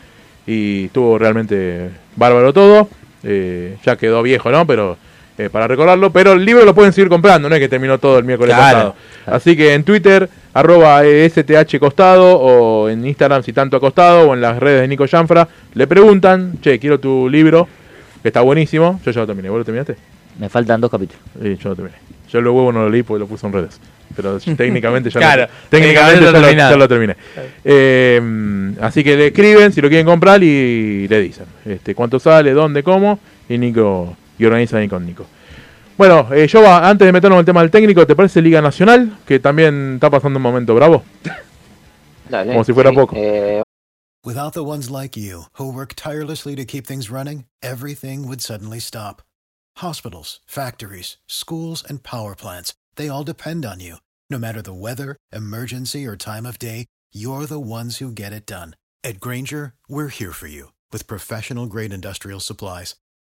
Y estuvo realmente bárbaro todo. Eh, ya quedó viejo, ¿no? Pero eh, para recordarlo. Pero el libro lo pueden seguir comprando, no es que terminó todo el miércoles Claro. pasado. Así que en Twitter, arroba STH Costado, o en Instagram si tanto ha costado, o en las redes de Nico Janfra, le preguntan, che, quiero tu libro, que está buenísimo. Yo ya lo terminé, ¿vos lo terminaste? Me faltan dos capítulos. Sí, yo lo terminé. Yo lo huevo no lo leí porque lo puse en redes. Pero técnicamente ya, Claro, lo, técnicamente técnicamente ya, lo ya lo terminé. Eh, así que le escriben si lo quieren comprar y le dicen este, cuánto sale, dónde, cómo, y Nico y organizan ahí con Nico. Bueno, eh, yo antes de meternos en el tema del técnico, ¿te parece Liga Nacional? Que también está pasando un momento bravo. Dale, Como si fuera sí, poco. eh, Without the ones like you, who work tirelessly to keep things running, everything would suddenly stop. Hospitals, factories, schools, and power plants, they all depend on you. No matter the weather, emergency, or time of day, you're the ones who get it done. At Granger, we're here for you with professional grade industrial supplies.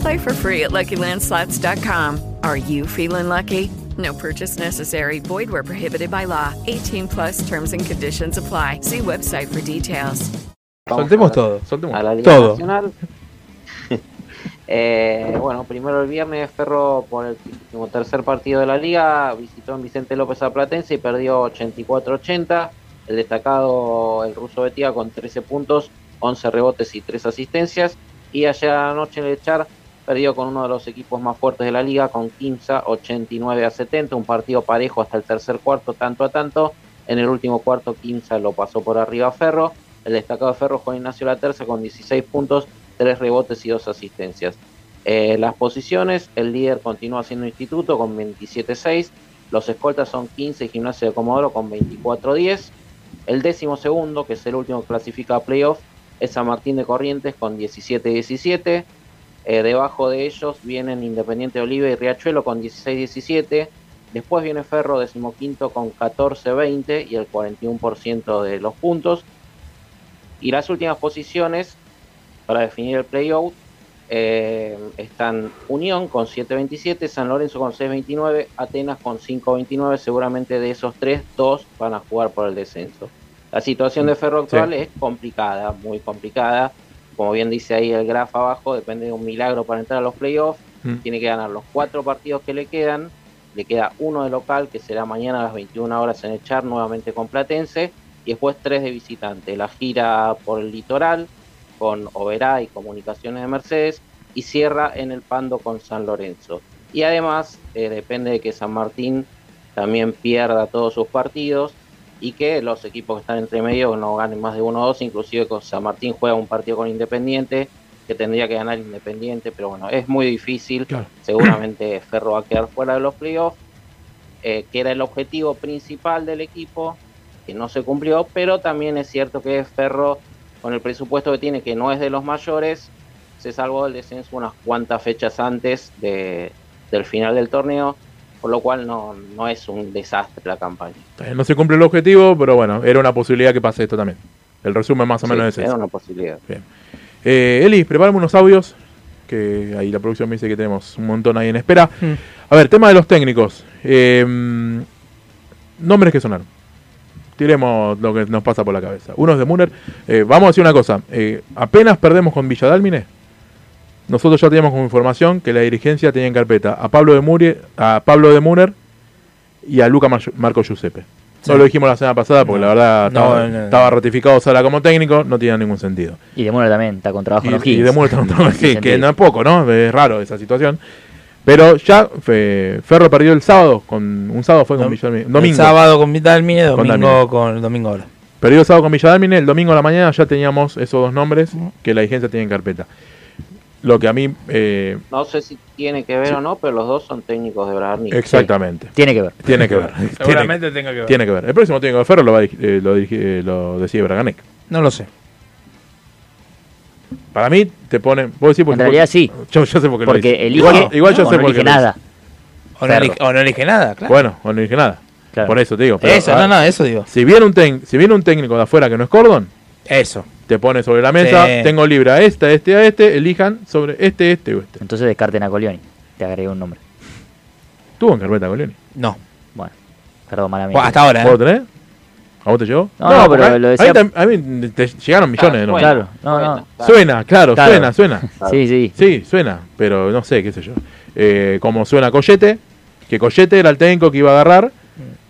Play for free at LuckyLandSlots.com. Are you feeling lucky? No purchase necessary. Void where prohibited by law. 18 plus terms and conditions apply. See website for details. Vamos Soltemos a la- todo. Soltemos a la Liga todo. Nacional. Eh, bueno, primero el viernes Ferro por el tercer partido de la liga visitó en Vicente López a Platense y perdió 84-80. El destacado, el ruso Betia, con 13 puntos, 11 rebotes y 3 asistencias. Y ayer anoche en el Echar perdió con uno de los equipos más fuertes de la liga, con 15 89 a 70. Un partido parejo hasta el tercer cuarto, tanto a tanto. En el último cuarto, 15 lo pasó por arriba a Ferro. El destacado de Ferro Juan Ignacio Laterza con 16 puntos, 3 rebotes y 2 asistencias. Eh, las posiciones, el líder continúa siendo Instituto con 27-6, los escoltas son 15 y Gimnasia de Comodoro con 24-10. El décimo segundo, que es el último que clasifica a playoff, es San Martín de Corrientes con 17-17. Eh, debajo de ellos vienen Independiente de Oliva y Riachuelo con 16-17. Después viene Ferro, decimoquinto con 14-20 y el 41% de los puntos. Y las últimas posiciones para definir el playout eh, están Unión con 7.27, San Lorenzo con 6.29, Atenas con 5.29. Seguramente de esos tres, dos van a jugar por el descenso. La situación de Ferro actual Sí. es complicada, muy complicada. Como bien dice ahí el grafo abajo, depende de un milagro para entrar a los playoffs. Mm. Tiene que ganar los cuatro partidos que le quedan. Le queda uno de local, que será mañana a las 21 horas en Echar, nuevamente con Platense. Y después tres de visitante. La gira por el litoral, con Oberá y Comunicaciones de Mercedes. Y cierra en el Pando con San Lorenzo. Y además, eh, depende de que San Martín también pierda todos sus partidos. Y que los equipos que están entre medio no ganen más de 1 o 2, inclusive con San Martín juega un partido con Independiente que tendría que ganar Independiente, pero bueno, es muy difícil, seguramente Ferro va a quedar fuera de los playoffs, eh, que era el objetivo principal del equipo, que no se cumplió, pero también es cierto que Ferro, con el presupuesto que tiene, que no es de los mayores, se salvó del descenso unas cuantas fechas antes de, del final del torneo, por lo cual no, no es un desastre la campaña. No se cumple el objetivo, pero bueno, era una posibilidad que pase esto también. El resumen más o Sí, menos es era ese. una posibilidad. Bien. Eh, Eli, prepárame unos audios, que ahí la producción me dice que tenemos un montón ahí en espera. Mm. A ver, tema de los técnicos. Eh, nombres que sonaron. Tiremos lo que nos pasa por la cabeza. Uno es de Muner. Eh, vamos a decir una cosa. eh, apenas perdemos con Villadalmine, nosotros ya teníamos como información que la dirigencia tenía en carpeta a Pablo de, Murie, a Pablo de Muner y a Luca Mar- Marco Giuseppe. Sí. No lo dijimos la semana pasada porque la verdad estaba, no, no. estaba ratificado Sala como técnico, no tenía ningún sentido. Y de Mura también está con trabajo en Y, O'Higgins. y de Mura está con trabajo, sí, Sin que no es poco, ¿no? Es raro esa situación. Pero ya fe- Ferro perdió el sábado, con un sábado fue con Villalmine. Domingo. El sábado con Vitalmine, Con domingo con el domingo ahora. Perdió el sábado con Villadalmine, el domingo a la mañana ya teníamos esos dos nombres que la dirigencia tiene en carpeta. Lo que a mí... eh, No sé si tiene que ver o no, pero los dos son técnicos de Bragarnik. exactamente. Tiene que ver. Tiene que ver. Seguramente Tiene- tenga que ver. Tiene que ver. El próximo técnico de Ferro lo, va eh, lo, dirige- eh, lo decide Braganec. No lo sé. Para mí te pone... ¿Vos decís por En realidad sí. Yo, yo sé por qué lo Porque dice. elige Igual, igual yo sé no por qué elige lo dice. nada. O no, elige, o no elige nada, claro. Bueno, o no dije nada. Por eso te digo. Eso, no, no, eso digo. Si viene, un tec- si viene un técnico de afuera que no es Cordon, Eso. Te pone sobre la mesa, Sí. tengo libre a esta, este, a este, elijan sobre este, este o este. Entonces descarten a Colioni. Te agregué un nombre. ¿Tuvo en carpeta Colioni? No. Bueno, perdón, mala mía. Bueno, hasta ahora, ¿eh? ¿Vos tenés? ¿A vos te llegó? No, pero a- lo a mí decía- A mí, te llegaron millones de nombres. Claro, no, no. Suena, claro, Claro. suena, suena. Sí, sí. Sí, suena, pero no sé, qué sé yo. Eh, como suena Collete, que Collete era el técnico que iba a agarrar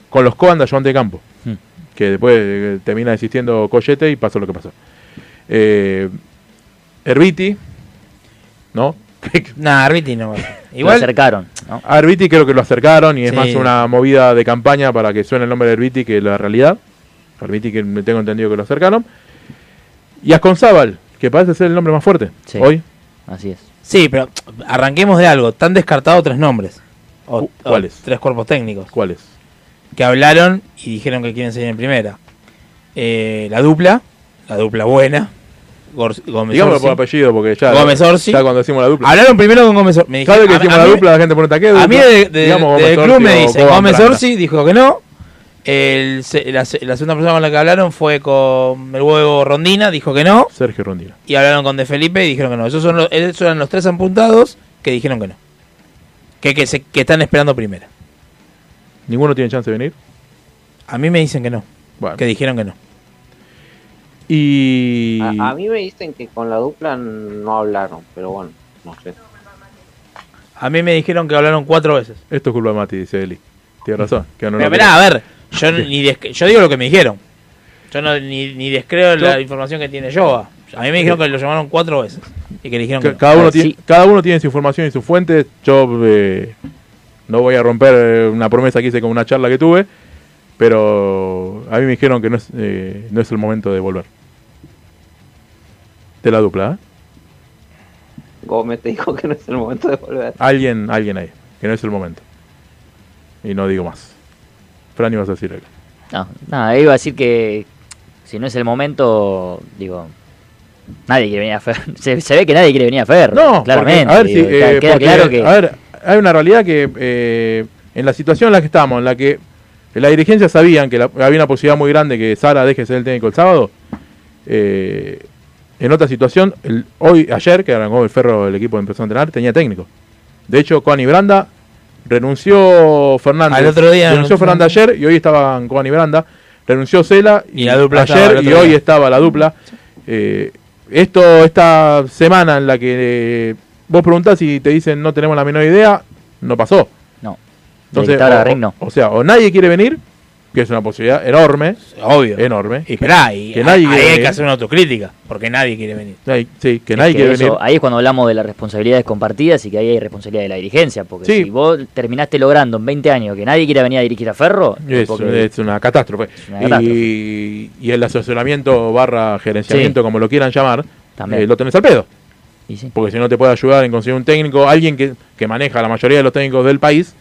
con los Coan de ayudante de campo. Mm. Que después eh, termina desistiendo Collete y pasó lo que pasó. Eh, Herbiti, ¿no? Nah, Arbiti no. Lo Igual. acercaron, ¿no? A Herbiti creo que lo acercaron y es Sí. más una movida de campaña para que suene el nombre de Herbiti que la realidad. Herbiti que me tengo entendido que lo acercaron. Y Asconzábal, que parece ser el nombre más fuerte Sí. hoy. Así es. Sí, pero arranquemos de algo. Tan descartado tres nombres. O, o ¿Cuáles? tres cuerpos técnicos. ¿Cuáles? Que hablaron y dijeron que quieren seguir en primera. Eh, la dupla, la dupla buena. Gor- Gómez Orsi. por apellido porque ya, Gómez Orsi. ya cuando decimos la dupla. Hablaron primero con Gómez Orsi. Cada vez que a- decimos la dupla la gente pregunta qué A mí de, de- Digamos del club me dice Gómez. Orsi dijo que no. El, la, la segunda persona con la que hablaron fue con el huevo Rondina, dijo que no. Sergio Rondina. Y hablaron con De Felipe y dijeron que no. Esos, son los, esos eran los tres apuntados que dijeron que no. Que, que, se, que están esperando primera. ¿Ninguno tiene chance de venir? A mí me dicen que no. Bueno. Que dijeron que no. Y. A, a mí me dicen que con la dupla no hablaron, pero bueno, no sé. A mí me dijeron que hablaron cuatro veces. Esto es culpa de Mati, dice Eli. Tiene razón. que no Pero esperá, a ver, yo, ni yo digo lo que me dijeron. Yo no, ni, ni descreo la información que tiene Yoga. A mí me dijeron que lo llamaron cuatro veces. Y que dijeron que Ca- no. cada, uno Ah, tiene, sí. cada uno tiene su información y su fuente. Yo eh, no voy a romper eh, una promesa que hice con una charla que tuve, pero a mí me dijeron que no es, eh, no es el momento de volver. De la dupla, ¿eh? Gómez te dijo que no es el momento de volver. Alguien, alguien ahí, que no es el momento. Y no digo más. Fran, ibas a decir algo. No, nada, iba a decir que si no es el momento, digo, nadie quiere venir a Ferro. Se, se ve que nadie quiere venir a Ferro. No, claramente. porque, a ver, digo, si, eh, queda porque, claro que. a ver, hay una realidad que eh, en la situación en la que estamos, en la que la dirigencia sabían que la- había una posibilidad muy grande que Sara deje de ser el técnico el sábado, eh, en otra situación, el- hoy, ayer, que arrancó el ferro el equipo de empezó a entrenar, tenía técnico. De hecho, Juan y Branda renunció Fernández. Al otro día renunció. Fernández ayer y hoy estaban Juan y Branda. Renunció Cela Y la dupla estaba ayer y hoy estaba la dupla. Eh, esto, esta semana en la que eh, vos preguntás y te dicen no tenemos la menor idea, no pasó. No. Entonces, o, no. o sea, o nadie quiere venir, que es una posibilidad enorme. Obvio. Enorme. Y esperá, y que nadie ahí hay venir. que hacer una autocrítica, porque nadie quiere venir. Sí, que Es nadie que quiere eso- venir. Ahí es cuando hablamos de las responsabilidades compartidas y que ahí hay responsabilidad de la dirigencia. Porque Sí. si vos terminaste logrando en 20 años que nadie quiera venir a dirigir a Ferro, es Es, porque- es una catástrofe. una catástrofe. Y, y el asesoramiento barra gerenciamiento, como lo quieran llamar, También. eh, lo tenés al pedo. Y sí. Porque si no te puede ayudar en conseguir un técnico, alguien que, que maneja la mayoría de los técnicos del país,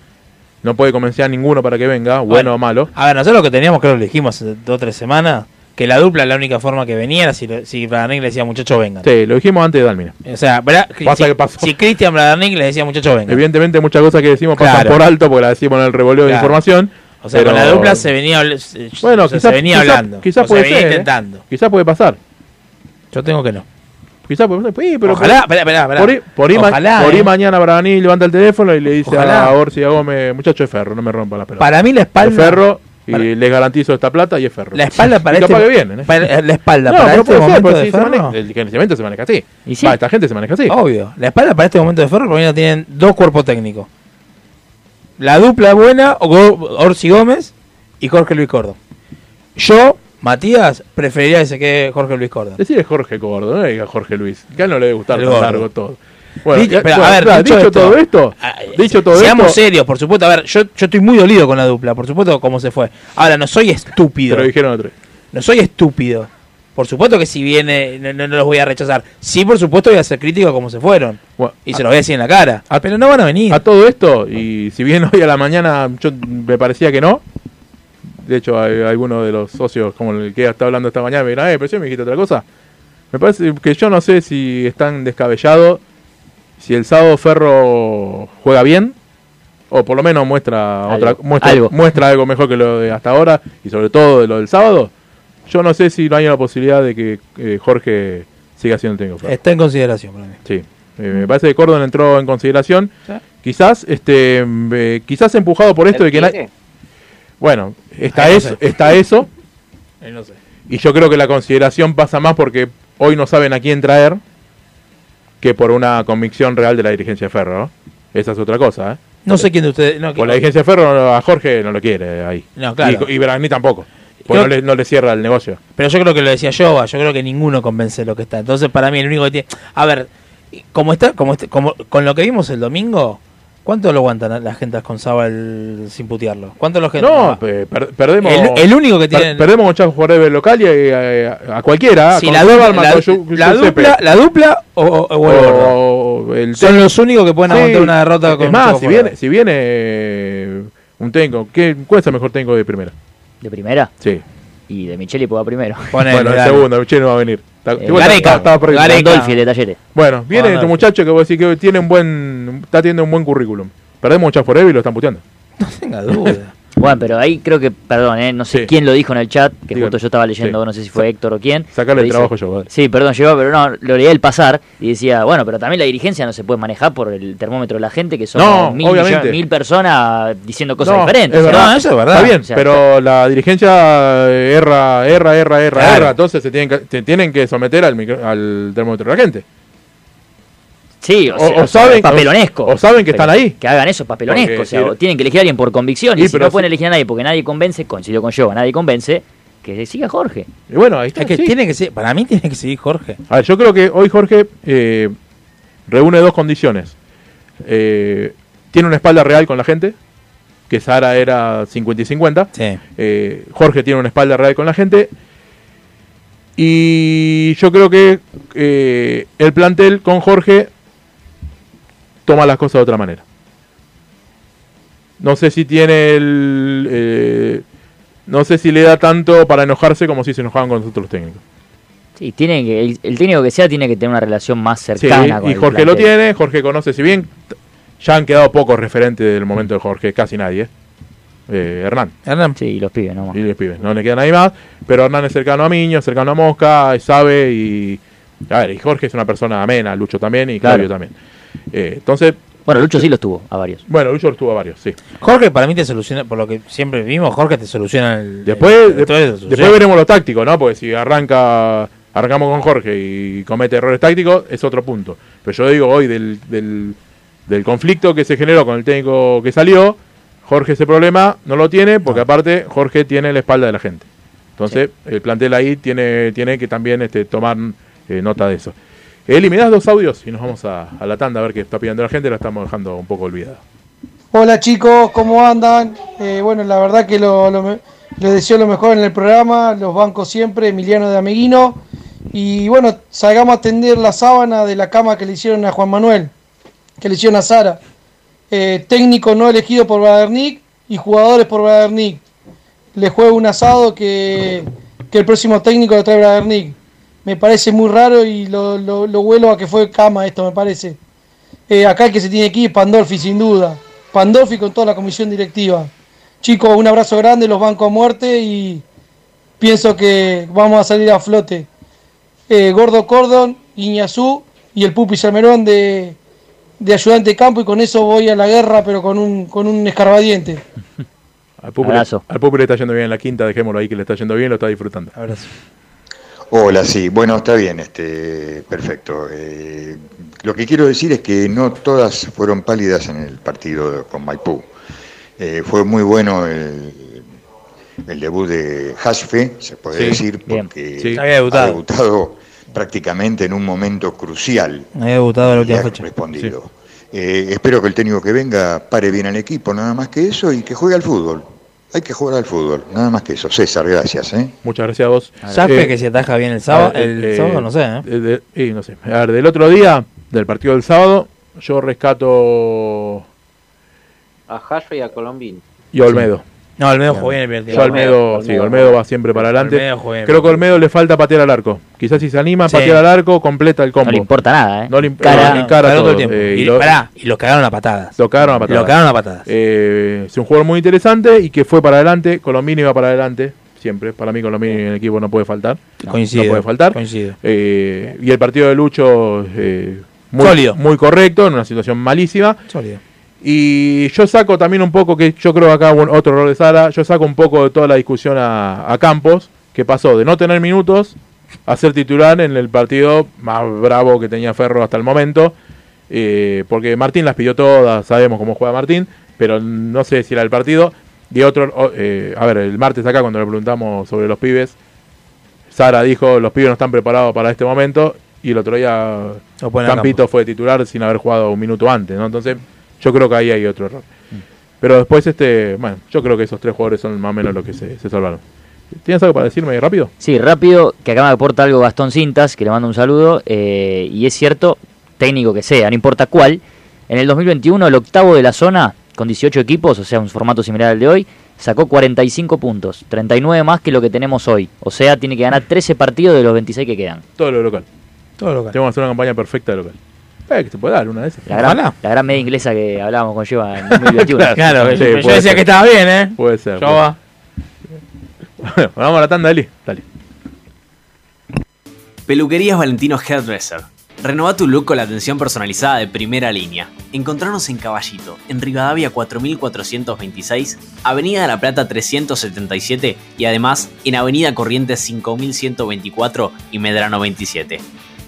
no puede convencer a ninguno para que venga, bueno, o malo. A ver, nosotros lo que teníamos, creo que lo dijimos hace dos o tres semanas, que la dupla la única forma que venía era si, si Bradarnik le decía muchachos vengan. Sí, lo dijimos antes de Dalmina. O sea, ¿verdad? Pasa si, que pasó. si Cristian Bradarnik le decía muchachos vengan. Evidentemente muchas cosas que decimos pasan Claro. por alto porque las decimos en el revoleo de información. O sea, pero- con la dupla se venía, Bueno, o sea, quizás se venía quizás- hablando. Quizás o puede se venía ser. ¿eh? intentando. Quizás puede pasar. Yo tengo que no. Quizás puede pasar. Sí, pero Ojalá. Por ahí, por ahí ma- Ojalá, por ahí eh. mañana Brani levanta el teléfono y le dice Ojalá. a Orsi y a Gómez, muchacho de ferro, no me rompan la pelota. Para mí la espalda- De ferro y para- les garantizo esta plata y es ferro. La espalda para y capaz este- que vienen, ¿eh? para- la espalda no, para este puede ser, momento porque de sí se Ferro. maneja- el gerenciamiento se maneja así. Y sí. Va, esta gente se maneja así. Obvio. La espalda para este momento de Ferro, por lo menos tienen dos cuerpos técnicos. La dupla buena, Orsi Gómez y Jorge Luis Cordo. Yo, Matías, preferiría que se quede Jorge Luis Cordo. Decir Jorge Cordo, no diga Jorge Luis. Que a él no le debe gustar tan largo todo. Bueno, Dicho- ya- pero, bueno, a ver, claro, dicho todo esto, dicho todo Seamos esto, serios, por supuesto. A ver, yo, yo estoy muy dolido con la dupla, por supuesto, cómo se fue. Ahora, no soy estúpido. Pero dijeron otro. No soy estúpido. Por supuesto que si viene, no, no- los voy a rechazar. Sí, por supuesto, voy a ser crítico como se fueron. Bueno, y se los voy a decir en la cara. pero no van a venir. a todo esto, y si bien hoy a la mañana yo me parecía que no, de hecho hay algunos de los socios, como el que está hablando esta mañana, me dirán, eh, pero si me dijiste otra cosa. Me parece que yo no sé si están descabellados, si el sábado Ferro juega bien, o por lo menos muestra Algo, otra muestra algo. muestra algo mejor que lo de hasta ahora, y sobre todo de lo del sábado. Yo no sé si no hay una posibilidad de que eh, Jorge siga siendo el técnico. Ferro. Está en consideración para mí. Sí, eh, me parece que Cordon entró en consideración. Sí. Quizás, este, mm, eh, quizás empujado por esto de que. Bueno, está no eso, sé. está eso, no sé. y yo creo que la consideración pasa más porque hoy no saben a quién traer que por una convicción real de la dirigencia de Ferro. ¿no? Esa es otra cosa, ¿eh? No sé quién de ustedes. No, Por la dirigencia de Ferro a Jorge no lo quiere ahí. No, claro. Y, y Bragni tampoco. Porque no le, no le cierra el negocio. Pero yo creo que lo decía yo, yo creo que ninguno convence lo que está. Entonces, para mí, el único que tiene. A ver, como está, como, este- como con lo que vimos el domingo, ¿cuánto lo aguantan la gente con Sábal sin putearlo? ¿Cuánto lo gente.? No, per- perdemos. El- el único que per- tienen- perdemos con Chaco Forever local y a, a- a cualquiera. Si con la, dupla, la, dupla, la dupla o, o- o el el Son los únicos que pueden Sí, aguantar una derrota con Es más, si viene, si viene eh, un técnico, ¿qué, ¿cuál es el mejor técnico de primera? ¿De primera? Sí. Y de Micheli puede primero. Ponele, bueno, el dale. segundo, Che no va a venir. Eh, igual Gareca. Gareca. De Talleres. Bueno, viene Gandolfi. tu muchacho que vos decís que tiene un buen, está teniendo un buen currículum. Perdemos un Forever y lo están puteando. No tenga duda. Bueno, pero ahí creo que, perdón, eh, no sé Sí. quién lo dijo en el chat, que justo yo estaba leyendo, Sí. no sé si fue Héctor o quién. Sacarle el trabajo yo, vale. Sí, perdón, llegó, pero no, lo leí el pasar y decía, bueno, pero también la dirigencia no se puede manejar por el termómetro de la gente, que son No, mil, millones- mil personas diciendo cosas No, diferentes. es verdad. No, eso es verdad. Está bien, O sea, pero la dirigencia eh, erra, erra, erra, erra, Claro. erra. Entonces se tienen que, se tienen que someter al, micro- al termómetro de la gente. Sí, o, O- sea, o o sea, saben- es papelonesco. o saben que están ahí. Que hagan eso, papelonesco. Porque o sea, o tienen que elegir a alguien por convicción. Y, Sí, si pero no pueden elegir a nadie porque nadie convence, coincidió con yo, nadie convence, que siga Jorge. Y bueno, ahí está. Es que sí. tiene que ser, para mí tiene que seguir Jorge. A ver, yo creo que hoy Jorge eh, reúne dos condiciones. Eh, tiene una espalda real con la gente, que Sara era 50 y 50. Sí. Eh, Jorge tiene una espalda real con la gente. Y yo creo que eh, el plantel con Jorge toma las cosas de otra manera. No sé si tiene el... eh, no sé si le da tanto para enojarse como si se enojaban con los otros técnicos. Sí, tiene que, el, el técnico que sea tiene que tener una relación más Sí, cercana con y el Jorge lo tiene, Jorge conoce, si bien ya han quedado pocos referentes del momento de Jorge, casi nadie. Eh, Hernán. Hernán. Sí, y los pibes, no más. Y los pibes, no le queda nadie más, pero Hernán es cercano a Miño, cercano a Mosca, y sabe y... A ver, y Jorge es una persona amena, Lucho también y Claro. Claudio también. Eh, entonces, Bueno, Lucho sí los tuvo, a varios. bueno, Lucho estuvo a varios, sí. Jorge para mí te soluciona, por lo que siempre vimos, Jorge te soluciona el... Después, el- de- después veremos lo táctico, ¿no? Porque si arranca arrancamos con Jorge y comete errores tácticos, es otro punto. Pero yo digo hoy del, del, del conflicto que se generó con el técnico que salió, Jorge ese problema no lo tiene porque aparte Jorge tiene la espalda de la gente. Entonces el plantel ahí tiene, tiene que también este, tomar eh, nota de eso. Eli, ¿me dos audios? Y nos vamos a, la tanda a ver qué está pidiendo la gente, la estamos dejando un poco olvidada. Hola chicos, ¿cómo andan? Eh, bueno, la verdad que lo, les deseo lo mejor en el programa, los bancos siempre, Emiliano de Ameguino. Y bueno, salgamos a tender la sábana de la cama que le hicieron a Juan Manuel, que le hicieron a Sara. Eh, técnico no elegido por Badernick y jugadores por Badernick. Le juega un asado que, que el próximo técnico lo trae Badernick. Me parece muy raro y lo, lo, lo huelo a que fue cama esto, me parece. Eh, acá el que se tiene que ir es Pandolfi, sin duda. Pandolfi con toda la comisión directiva. Chicos, un abrazo grande, los banco a muerte y pienso que vamos a salir a flote. Eh, Gordo Cordon, Iñazú y el Pupi Salmerón de, de ayudante de campo y con eso voy a la guerra, pero con un, con un escarbadiente. Al Pupi, le, Abrazo. al Pupi le está yendo bien en la quinta, dejémoslo ahí que le está yendo bien, lo está disfrutando. Abrazo. Hola, sí, bueno, está bien, este, perfecto. Eh, lo que quiero decir es que no todas fueron pálidas en el partido con Maipú. Eh, fue muy bueno el, el debut de Hasfe, se puede Sí, decir, porque Sí. Había debutado. ha debutado prácticamente en un momento crucial. Había debutado y última ha fecha. respondido. Eh, espero que el técnico que venga pare bien al equipo, nada más que eso, y que juegue al fútbol. Hay que jugar al fútbol, nada más que eso. César, gracias. ¿eh? Muchas gracias a vos. Safe Eh, que se ataja bien el sábado, ver, el eh, sábado no sé, ¿eh? eh, de- no sé. A ver, del otro día, del partido del sábado, yo rescato A Jayo y a Colombín. y a Olmedo. No, Olmedo jugó bien el primer Yo tiempo. Olmedo, Olmedo, sí, Olmedo. Va siempre para adelante. Olmedo juega bien. Creo que a Olmedo le falta patear al arco. Quizás si se anima a Sí. patear al arco, completa el combo. No le importa nada, ¿eh? No le imp- Cara- no, encara todo. todo el tiempo. eh, y, lo- pará, y lo cagaron a patadas. Lo cagaron a patadas. Lo cagaron a patadas. Eh, es un jugador muy interesante y que fue para adelante. Colombini va para adelante. Siempre. Para mí Colombini en el equipo no puede faltar. No, Coincido, No puede faltar. coincido. Eh, y el partido de Lucho eh, muy, Sólido. muy correcto, en una situación malísima. Sólido. Y yo saco también un poco, que yo creo que acá otro error de Sara, yo saco un poco de toda la discusión a, a Campos, que pasó de no tener minutos a ser titular en el partido más bravo que tenía Ferro hasta el momento, eh, porque Martín las pidió todas, sabemos cómo juega Martín, pero no sé si era el partido. Y otro, eh, a ver, el martes acá cuando le preguntamos sobre los pibes, Sara dijo, los pibes no están preparados para este momento, y el otro día Campito fue titular sin haber jugado un minuto antes, ¿no? Entonces, yo creo que ahí hay otro error. Pero después, este, bueno, yo creo que esos tres jugadores son más o menos los que se, se salvaron. ¿Tienes algo para decirme rápido? Sí, rápido, que acá me aporta algo Gastón Cintas, que le mando un saludo. eh, y es cierto, técnico que sea, no importa cuál. En el 2021, el octavo de la zona, con 18 equipos, o sea, un formato similar al de hoy, sacó 45 puntos, 39 más que lo que tenemos hoy. O sea, tiene que ganar 13 partidos de los 26 que quedan. Todo lo local. Todo local. Tenemos que hacer una campaña perfecta de local. Eh, que se puede dar una de esas. La gran, la gran media inglesa que hablábamos con Lleva en 2021. Claro, Sí, yo, yo decía ser. que estaba bien, ¿eh? Puede ser. Yo puede va. Bueno, vamos a la tanda, Eli. Dale. Peluquerías Valentino Hairdresser. Renova tu look con la atención personalizada de primera línea. Encontrarnos en Caballito, en Rivadavia 4426, Avenida de la Plata 377 y además en Avenida Corrientes 5124 y Medrano 27.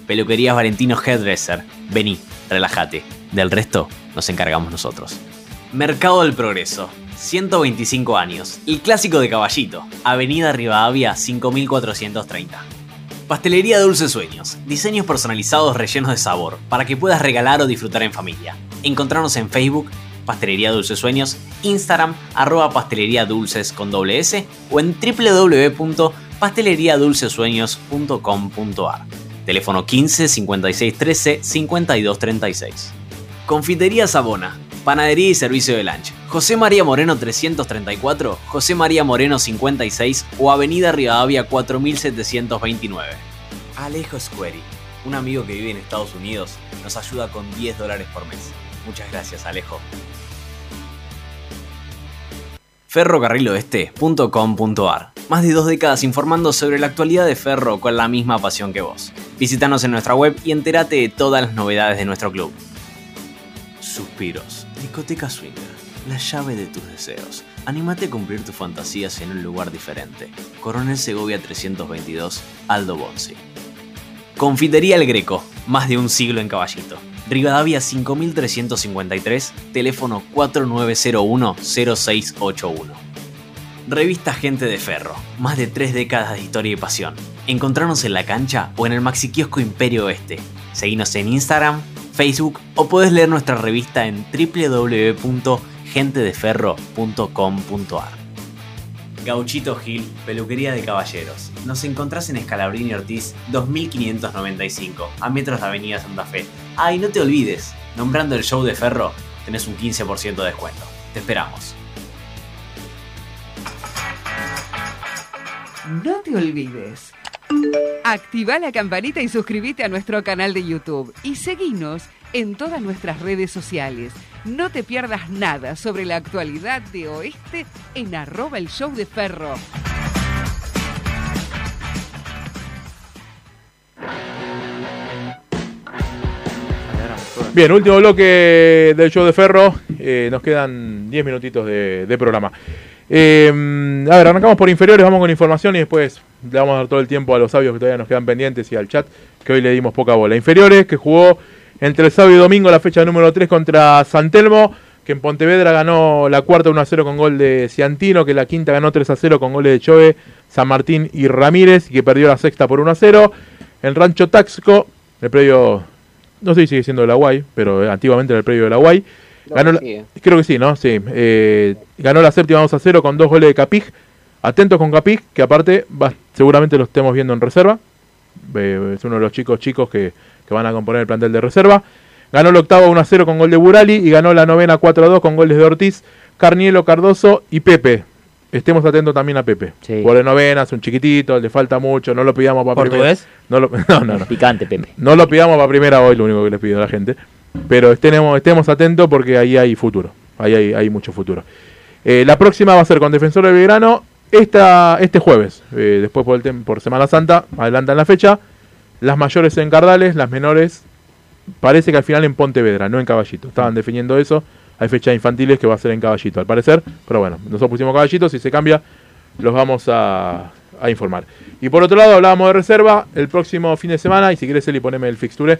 Peluquerías Valentino Hairdresser. Vení, relájate. Del resto nos encargamos nosotros. Mercado del Progreso. 125 años. El clásico de Caballito. Avenida Rivadavia 5430. Pastelería Dulces Sueños. Diseños personalizados rellenos de sabor para que puedas regalar o disfrutar en familia. Encontrarnos en Facebook, Pastelería Dulces Sueños, Instagram, arroba pastelería dulces con doble S o en www.pasteleriadulcesueños.com.ar. Teléfono 15 56 13 52 36. Confitería Sabona. Panadería y servicio de lunch. José María Moreno 334, José María Moreno 56 o Avenida Rivadavia 4729. Alejo Squeri, un amigo que vive en Estados Unidos, nos ayuda con 10 dólares por mes. Muchas gracias, Alejo. ferrocarriloeste.com.ar Más de dos décadas informando sobre la actualidad de Ferro con la misma pasión que vos. Visítanos en nuestra web y entérate de todas las novedades de nuestro club. Suspiros, discoteca swinger, la llave de tus deseos. Anímate a cumplir tus fantasías en un lugar diferente. Coronel Segovia 322, Aldo Bonzi. Confitería El Greco, más de un siglo en caballito. Rivadavia 5353, teléfono 4901-0681. Revista Gente de Ferro, más de tres décadas de historia y pasión. Encontrarnos en la cancha o en el Maxiquiosco Imperio Oeste. Seguinos en Instagram, Facebook o podés leer nuestra revista en www.gentedeferro.com.ar. Gauchito Gil, peluquería de caballeros. Nos encontrás en Escalabrini Ortiz 2595, a metros de Avenida Santa Fe. Ah, y no te olvides, nombrando el show de Ferro, tenés un 15% de descuento. Te esperamos. No te olvides. Activa la campanita y suscríbete a nuestro canal de YouTube. Y seguinos en todas nuestras redes sociales. No te pierdas nada sobre la actualidad de Oeste en arroba el show de Ferro. Bien, último bloque del show de Ferro. Eh, nos quedan 10 minutitos de, programa. Eh, a ver, arrancamos por inferiores, vamos con información y después le vamos a dar todo el tiempo a los sabios que todavía nos quedan pendientes y al chat, que hoy le dimos poca bola. Inferiores, que jugó entre el sábado y domingo la fecha número 3 contra San Telmo, que en Pontevedra ganó la cuarta 1 a 0 con gol de Ciantino, que la quinta ganó 3 a 0 con goles de Chove, San Martín y Ramírez, y que perdió la sexta por 1 a 0. En Rancho Taxco, el predio, no sé si sigue siendo de la Guay, pero antiguamente era el predio de la Guay. Ganó la- creo que sí, ¿no? Sí. Eh, ganó la séptima 2 a 0 con dos goles de Capij. Atentos con Capij, que aparte va- seguramente lo estemos viendo en reserva. Eh, es uno de los chicos chicos que, que van a componer el plantel de reserva. Ganó el octavo 1 a 0 con gol de Burali y ganó la novena 4 a 2 con goles de Ortiz, Carnielo, Cardoso y Pepe. Estemos atentos también a Pepe. Por de novena, es un chiquitito, le falta mucho, no lo pidamos para primera. No, lo, no, no, no. Picante, Pepe. No lo pidamos para primera hoy, lo único que les pido a la gente. Pero estemos, estemos atentos porque ahí hay futuro. Ahí hay, hay mucho futuro. Eh, la próxima va a ser con Defensor de Belgrano esta, este jueves. Eh, después por, el tem- por Semana Santa, adelantan la fecha. Las mayores en Cardales, las menores parece que al final en Pontevedra, no en Caballito. Estaban definiendo eso. Hay fechas infantiles que va a ser en Caballito, al parecer. Pero bueno, nosotros pusimos Caballito. Si se cambia, los vamos a, a informar. Y por otro lado, hablábamos de reserva el próximo fin de semana. Y si quieres, Eli, poneme el fixture.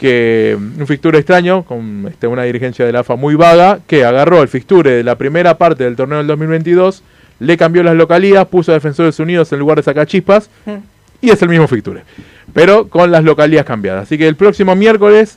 Que mm, un fixture extraño, con este, una dirigencia de la AFA muy vaga, que agarró el fixture de la primera parte del torneo del 2022, le cambió las localías, puso a Defensores Unidos en lugar de Sacachispas. Y es el mismo fixture. Pero con las localías cambiadas. Así que el próximo miércoles,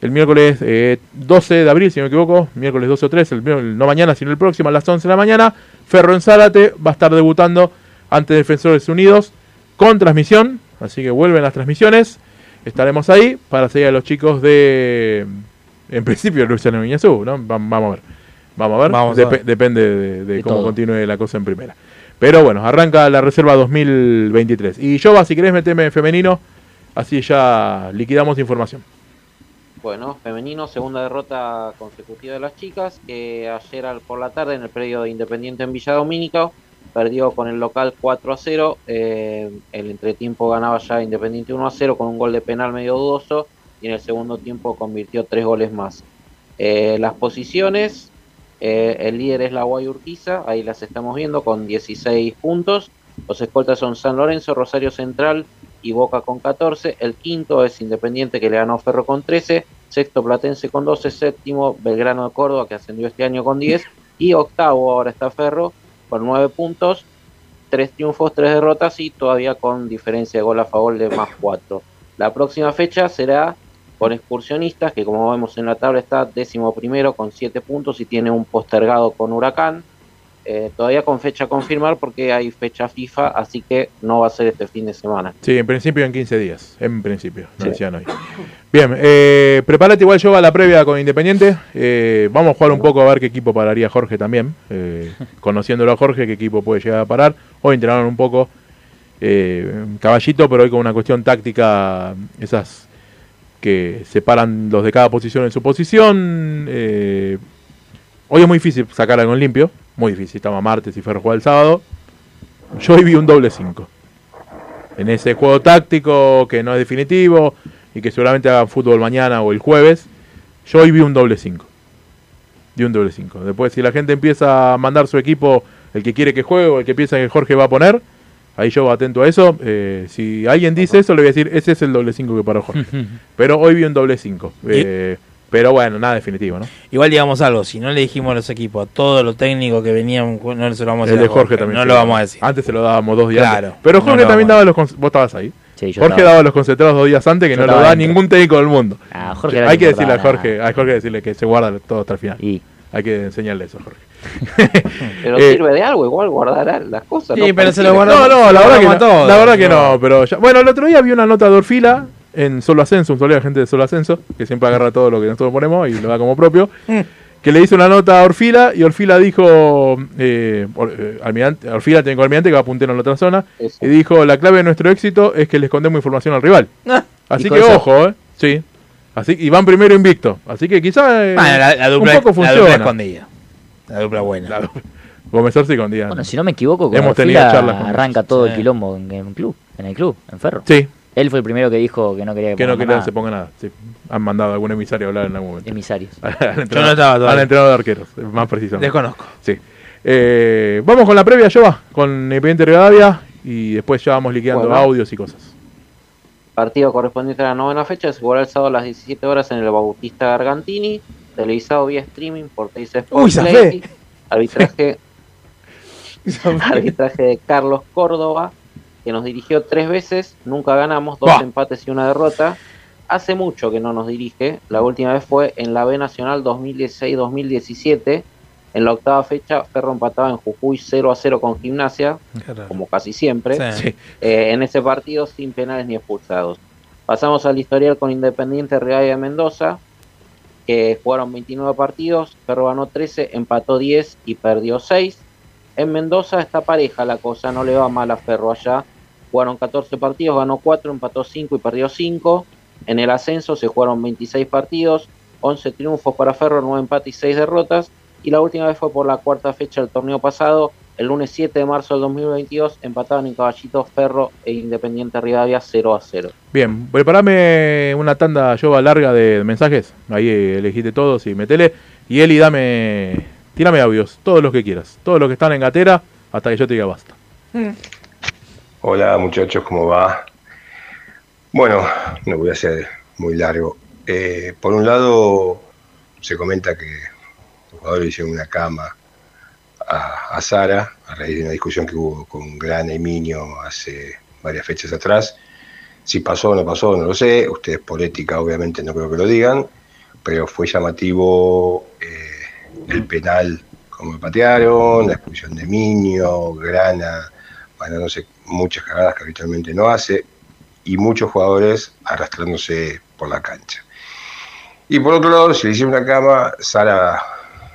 el miércoles eh, 12 de abril, si no me equivoco, miércoles 12 o 13, el, no mañana, sino el próximo, a las 11 de la mañana, Ferro en Zárate va a estar debutando ante Defensores Unidos con transmisión. Así que vuelven las transmisiones. Estaremos ahí para seguir a los chicos de, en principio, Luciano Viñazú, ¿no? Va- Vamos a ver. Vamos a ver. Vamos a ver. Depende de, de De cómo todo. continúe la cosa en primera. Pero bueno, arranca la reserva 2023. Y Jova, si querés meteme femenino, así ya liquidamos información. Bueno, femenino, segunda derrota consecutiva de las chicas, que ayer por la tarde en el predio de Independiente en Villa Dominica perdió con el local 4 a 0, eh, el entretiempo ganaba ya Independiente 1 a 0 con un gol de penal medio dudoso y en el segundo tiempo convirtió tres goles más. Eh, las posiciones, eh, el líder es la Guay Urquiza, ahí las estamos viendo con 16 puntos, los escoltas son San Lorenzo, Rosario Central y Boca con 14. El quinto es Independiente que le ganó Ferro con 13. Sexto Platense con 12. Séptimo Belgrano de Córdoba que ascendió este año con 10. Y octavo ahora está Ferro con 9 puntos. Tres triunfos, tres derrotas y todavía con diferencia de gol a favor de más 4. La próxima fecha será con Excursionistas que como vemos en la tabla está décimo primero con 7 puntos y tiene un postergado con Huracán. Eh, todavía con fecha a confirmar porque hay fecha FIFA, así que no va a ser este fin de semana. Sí, en principio en 15 días. En principio, nos Sí. decían hoy. Bien, eh, prepárate igual yo a la previa con Independiente. Eh, vamos a jugar un poco a ver qué equipo pararía Jorge también. Eh, conociéndolo a Jorge, qué equipo puede llegar a parar. Hoy entrenaron un poco eh, caballito, pero hoy con una cuestión táctica, esas que separan los de cada posición en su posición. Eh, hoy es muy difícil sacar algo en limpio. Muy difícil. Estaba martes y Ferro juega el sábado. Yo hoy vi un doble 5 en ese juego táctico que no es definitivo y que seguramente hagan fútbol mañana o el jueves, yo hoy vi un doble 5. Vi un doble 5. Después, si la gente empieza a mandar su equipo, el que quiere que juegue o el que piensa que Jorge va a poner, Ahí yo atento a eso. eh, si alguien dice eso, le voy a decir, ese es el doble 5 que paró Jorge. pero hoy vi un doble 5. Pero bueno, nada definitivo, ¿no? Igual digamos algo, si no le dijimos a los equipos, a todos los técnicos que venían, no se lo vamos a El decir. de a Jorge también. No lo vamos a decir. Antes se lo dábamos dos días Claro. antes. Pero Jorge lo también daba los. Vos estabas ahí. Sí, Jorge estaba. daba los concentrados dos días antes que Yo no lo da dentro. ningún técnico del mundo. Ah, Jorge hay el que decirle a Jorge, hay Jorge decirle que se guarda todo hasta el final. Hay que enseñarle eso, Jorge. Pero Eh, sirve de algo, igual guardar las cosas. Sí, ¿no? pero se lo guarda- No, no, la verdad que no. todo, la verdad que no. no, pero ya- bueno, el otro día vi una nota de Orfila en Solo Ascenso, un saludo a la gente de Solo Ascenso, que siempre agarra todo lo que nosotros ponemos y lo da como propio, que le hizo una nota a Orfila y Orfila dijo, eh, Or- eh, almirante, Orfila tiene con almirante que va puntero en la otra zona, y dijo, la clave de nuestro éxito es que le escondemos información al rival. Así dijo que eso. ojo, eh. Sí. Así, y van primero invicto. Así que quizás eh, Bueno, la, la dupla, un poco la funciona. dupla escondida. La dupla buena. Gómez Arce con Díaz. Bueno, si no me equivoco, con Hemos Orfila tenido charlas con arranca todo Sí. el quilombo en, en club, en el club, en Ferro. Sí. Él fue el primero que dijo que no quería que, Que no quería que nada. se ponga nada. Sí. Han mandado algún emisario a hablar en algún momento. Emisarios. al Yo no estaba todavía. al entrenador de arqueros, más precisamente. Desconozco. Sí. Eh, vamos con la previa, Jova, con Independiente Rivadavia y después ya vamos liquidando Bueno. audios y cosas. Partido correspondiente a la novena fecha se jugará el sábado a las 17 horas en el Bautista Gargantini, televisado vía streaming por Teis Sport Uy. Play, arbitraje, arbitraje de Carlos Córdoba, que nos dirigió tres veces, nunca ganamos, dos Bah. empates y una derrota. Hace mucho que no nos dirige, la última vez fue en la B Nacional 2016-2017. En la octava fecha, Ferro empataba en Jujuy 0 a 0 con Gimnasia, como casi siempre. Sí. Eh, en ese partido sin penales ni expulsados. Pasamos al historial con Independiente Rivadavia de Mendoza, que jugaron 29 partidos, Ferro ganó 13, empató 10 y perdió 6. En Mendoza está pareja la cosa, no le va mal a Ferro allá. Jugaron 14 partidos, ganó 4, empató 5 y perdió 5. En el ascenso se jugaron 26 partidos, 11 triunfos para Ferro, 9 empates y 6 derrotas. Y la última vez fue por la cuarta fecha del torneo pasado, el lunes 7 de marzo del 2022, empataban en Caballito Ferro e Independiente Rivadavia 0 a 0. Bien, preparame una tanda, Jova, larga de mensajes. Ahí eh, elegiste todos y metele. Y Eli, dame. Tírame audios, todos los que quieras. Todos los que están en gatera, hasta que yo te diga basta. Hola muchachos, ¿cómo va? Bueno, no voy a ser muy largo. Eh, por un lado, se comenta que los jugadores hicieron una cama a, Sara a raíz de una discusión que hubo con Grana y Miño hace varias fechas atrás. Si pasó o no pasó, no lo sé. Ustedes por ética obviamente no creo que lo digan, pero fue llamativo eh, el penal como patearon, la expulsión de Miño, Grana, mandándose muchas cagadas que habitualmente no hace, y muchos jugadores arrastrándose por la cancha. Y por otro lado, si le hicieron una cama, Sara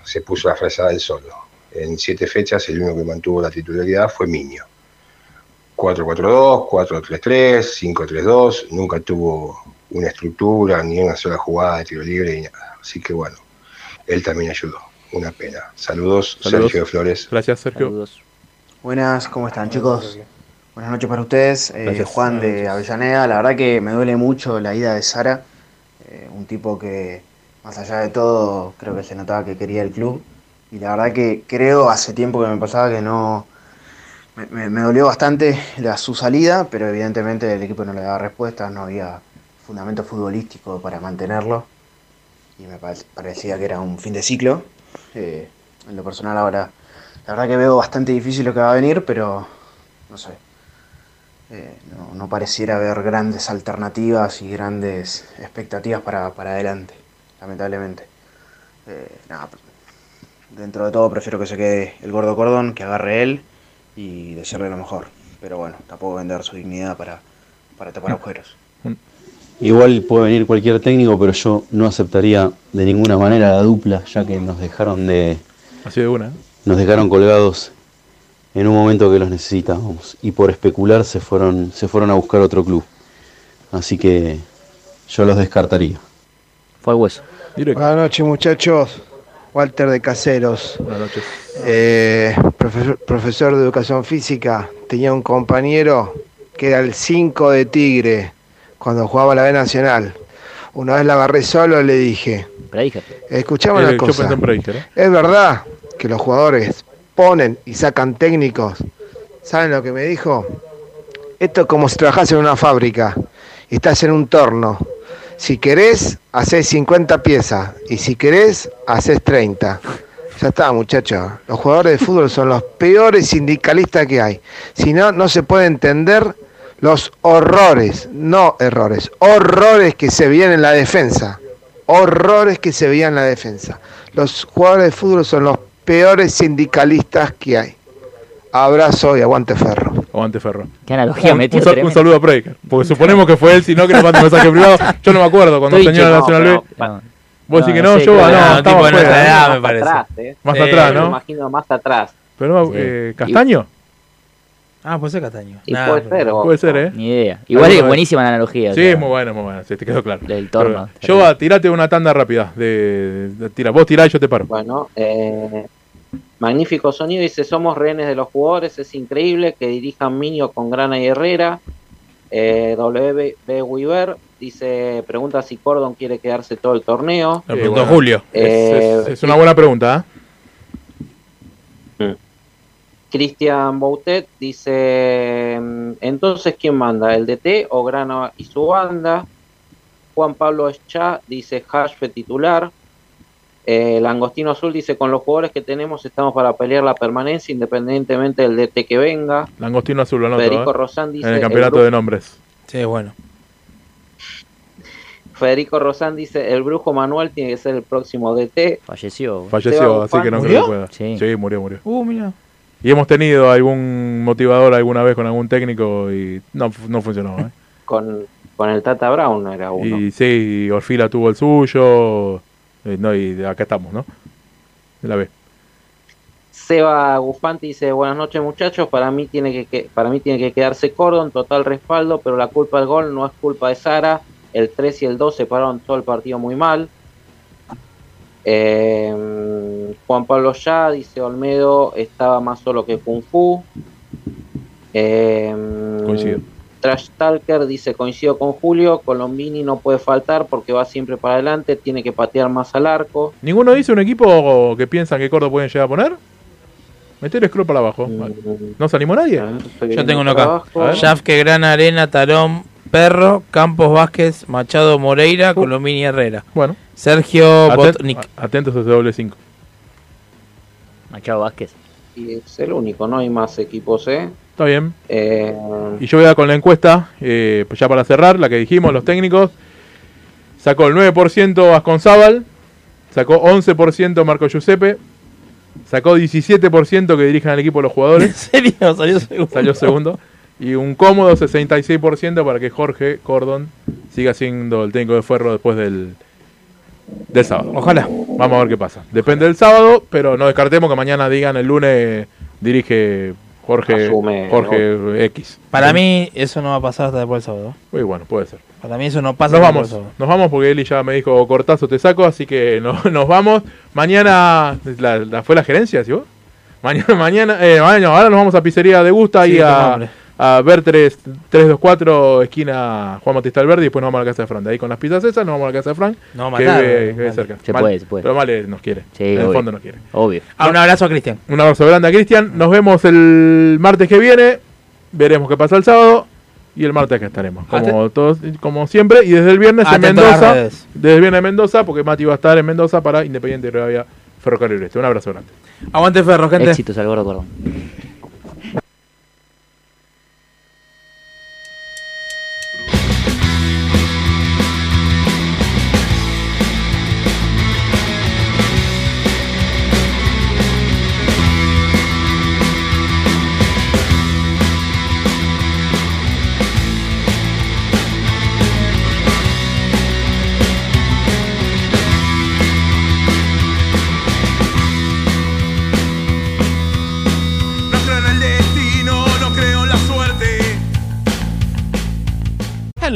se puso la frazada del solo. En siete fechas, el único que mantuvo la titularidad fue Miño. 4-4-2, 4-3-3, 5-3-2, nunca tuvo una estructura ni una sola jugada de tiro libre ni nada. Así que bueno, él también ayudó. Una pena. Saludos, Saludos. Sergio Flores. Gracias, Sergio. Buenas, ¿cómo están chicos? Buenas noches para ustedes. Eh. Juan de Avellaneda, la verdad que me duele mucho la ida de Sara, eh, un tipo que más allá de todo creo que se notaba que quería el club y la verdad que creo hace tiempo que me pasaba que no... Me, me- me dolió bastante la, su salida, pero evidentemente el equipo no le daba respuestas, no había fundamento futbolístico para mantenerlo y me pa- parecía que era un fin de ciclo. Eh, en lo personal ahora, la verdad que veo bastante difícil lo que va a venir, pero no sé. Eh, no, no pareciera haber grandes alternativas y grandes expectativas para, para adelante, lamentablemente. Eh, nada, dentro de todo prefiero que se quede el gordo cordón, que agarre él y desearle lo mejor. Pero bueno, tampoco vender su dignidad para, para tapar agujeros. Igual puede venir cualquier técnico, pero yo no aceptaría de ninguna manera la dupla, ya que nos dejaron de Así de una. ¿eh? nos dejaron colgados en un momento que los necesitábamos y por especular se fueron se fueron a buscar otro club. Así que yo los descartaría. Fue al hueso. Buenas noches, muchachos. Walter de Caseros. Buenas noches. Eh, profesor, profesor de educación física, tenía un compañero que era el 5 de Tigre cuando jugaba la B Nacional. Una vez la agarré solo y le dije, escuchame una cosa, ¿eh? es verdad que los jugadores ponen y sacan técnicos. ¿Saben lo que me dijo? Esto es como si trabajas en una fábrica y estás en un torno. Si querés, haces 50 piezas y si querés, haces 30. Ya está, muchachos. Los jugadores de fútbol son los peores sindicalistas que hay. Si no, no se puede entender los horrores, no errores, horrores que se veían en la defensa. Horrores que se veían en la defensa. Los jugadores de fútbol son los peores sindicalistas que hay. Abrazo y aguante ferro. Aguante Ferro. Qué analogía un, metió un sal- tremenda. un saludo a Preker. Porque suponemos que fue él, si no, que nos mande un mensaje privado. Yo no me acuerdo cuando Estoy señor checo- Nacional B. no. Vos No, decís que no no, sé, yo, no, no, estamos tipo de nuestra edad, más me parece. atrás, ¿eh? Más Sí, atrás, Me ¿no? imagino más atrás. Pero, Sí. eh, ¿Castaño? Ah, puede ser Castaño. Y Nah, puede ser, Puede ser, ¿eh? Ni idea. Igual es buenísima la analogía. o Sí, sea, es muy bueno, muy bueno. Sí, te quedó claro. Del torno. Yo, tirate una tanda rápida. De, de- tira. Vos tirá y yo te paro. Bueno, eh, magnífico sonido. Dice: Somos rehenes de los jugadores. Es increíble que dirijan Minio con Grana y Herrera. Eh, WB Weaver dice: Pregunta si Cordon quiere quedarse todo el torneo. Lo Eh, preguntó bueno. Julio. Es, Eh, es- es una buena pregunta, ¿eh? Cristian Boutet dice: mm, Entonces, ¿quién manda? ¿El DT o Grana y su banda? Juan Pablo Echa dice: Hashfe titular. Eh, el Angostino Azul dice: Con los jugadores que tenemos, estamos para pelear la permanencia, independientemente del DT que venga. Langostino azul, lo anoto, Federico ¿eh? Rosán dice: En el campeonato de nombres. Sí, bueno. Federico Rosán dice: El brujo Manuel tiene que ser el próximo DT. Falleció. Falleció, Esteban así que no creo que pueda. Sí. murió, murió. Uh, mira. Y hemos tenido algún motivador alguna vez con algún técnico y no, no funcionó, ¿eh? Con, con el Tata Brown era uno. Y sí, Orfila tuvo el suyo. Eh, no, y acá estamos, ¿no? De la B. Seba Gufante dice, buenas noches muchachos, para mí tiene que, que- para mí tiene que quedarse Cordon, total respaldo, pero la culpa del gol no es culpa de Sara, el 3 y el 2 se pararon todo el partido muy mal. Eh, Juan Pablo Ya dice, Olmedo estaba más solo que Kung Fu. Eh, Coincido. Trash Talker dice, coincido con Julio, Colombini no puede faltar porque va siempre para adelante, tiene que patear más al arco. ¿Ninguno dice un equipo que piensan que Córdoba pueden llegar a poner? Meter scroll para abajo. Vale. ¿No se animó nadie? Yo tengo uno acá. Abajo. Yafke, Grana, Arena, Tarón, Perro, Campos Vázquez, Machado Moreira, Colombini Herrera. Bueno. Sergio Aten- Botnik. atentos a ese doble 5. Machado Vázquez. Y es el único, no hay más equipos, ¿eh? Está bien. Eh, Y yo voy a dar con la encuesta, eh, pues ya para cerrar, la que dijimos, los técnicos. Sacó el 9% Vasconzábal, sacó 11% Marco Giuseppe, sacó 17% que dirijan al equipo los jugadores. ¿En serio? Salió segundo. Salió segundo. Y un cómodo 66% para que Jorge Cordon siga siendo el técnico de Ferro después del, del sábado. Ojalá. Vamos a ver qué pasa. Depende del sábado, pero no descartemos que mañana digan el lunes dirige Jorge, Asume, Jorge X. Para mí eso no va a pasar hasta después del sábado. Muy bueno, puede ser. Para mí eso no pasa Nos vamos, después del sábado. nos vamos porque Eli ya me dijo cortazo te saco, así que no- nos vamos. Mañana, la, la- ¿fue la gerencia, ¿sí vos? Mañana, mañana, eh, mañana- ahora nos vamos a Pizzería de Gusta Sí, y a. a ver 3, 324 esquina Juan Bautista Alberdi y después nos vamos a la casa de Fran. De ahí con las pizzas esas nos vamos a la casa de Fran. No, que matar, vive- que vive cerca. Se Mal- puede, se puede. Pero Male nos quiere. Sí, en el fondo nos quiere. Obvio. Ah, un abrazo a Cristian. Un abrazo grande a Cristian. Nos vemos el martes que viene. Veremos qué pasa el sábado. Y el martes que estaremos. Como, todos, como siempre. Y desde el viernes en Atento Mendoza. Desde el viernes en Mendoza. Porque Mati va a estar en Mendoza para Independiente y Rivadavia Ferrocarril Este. Un abrazo grande. Aguante Ferro, gente. Éxitos al gordo Cordón.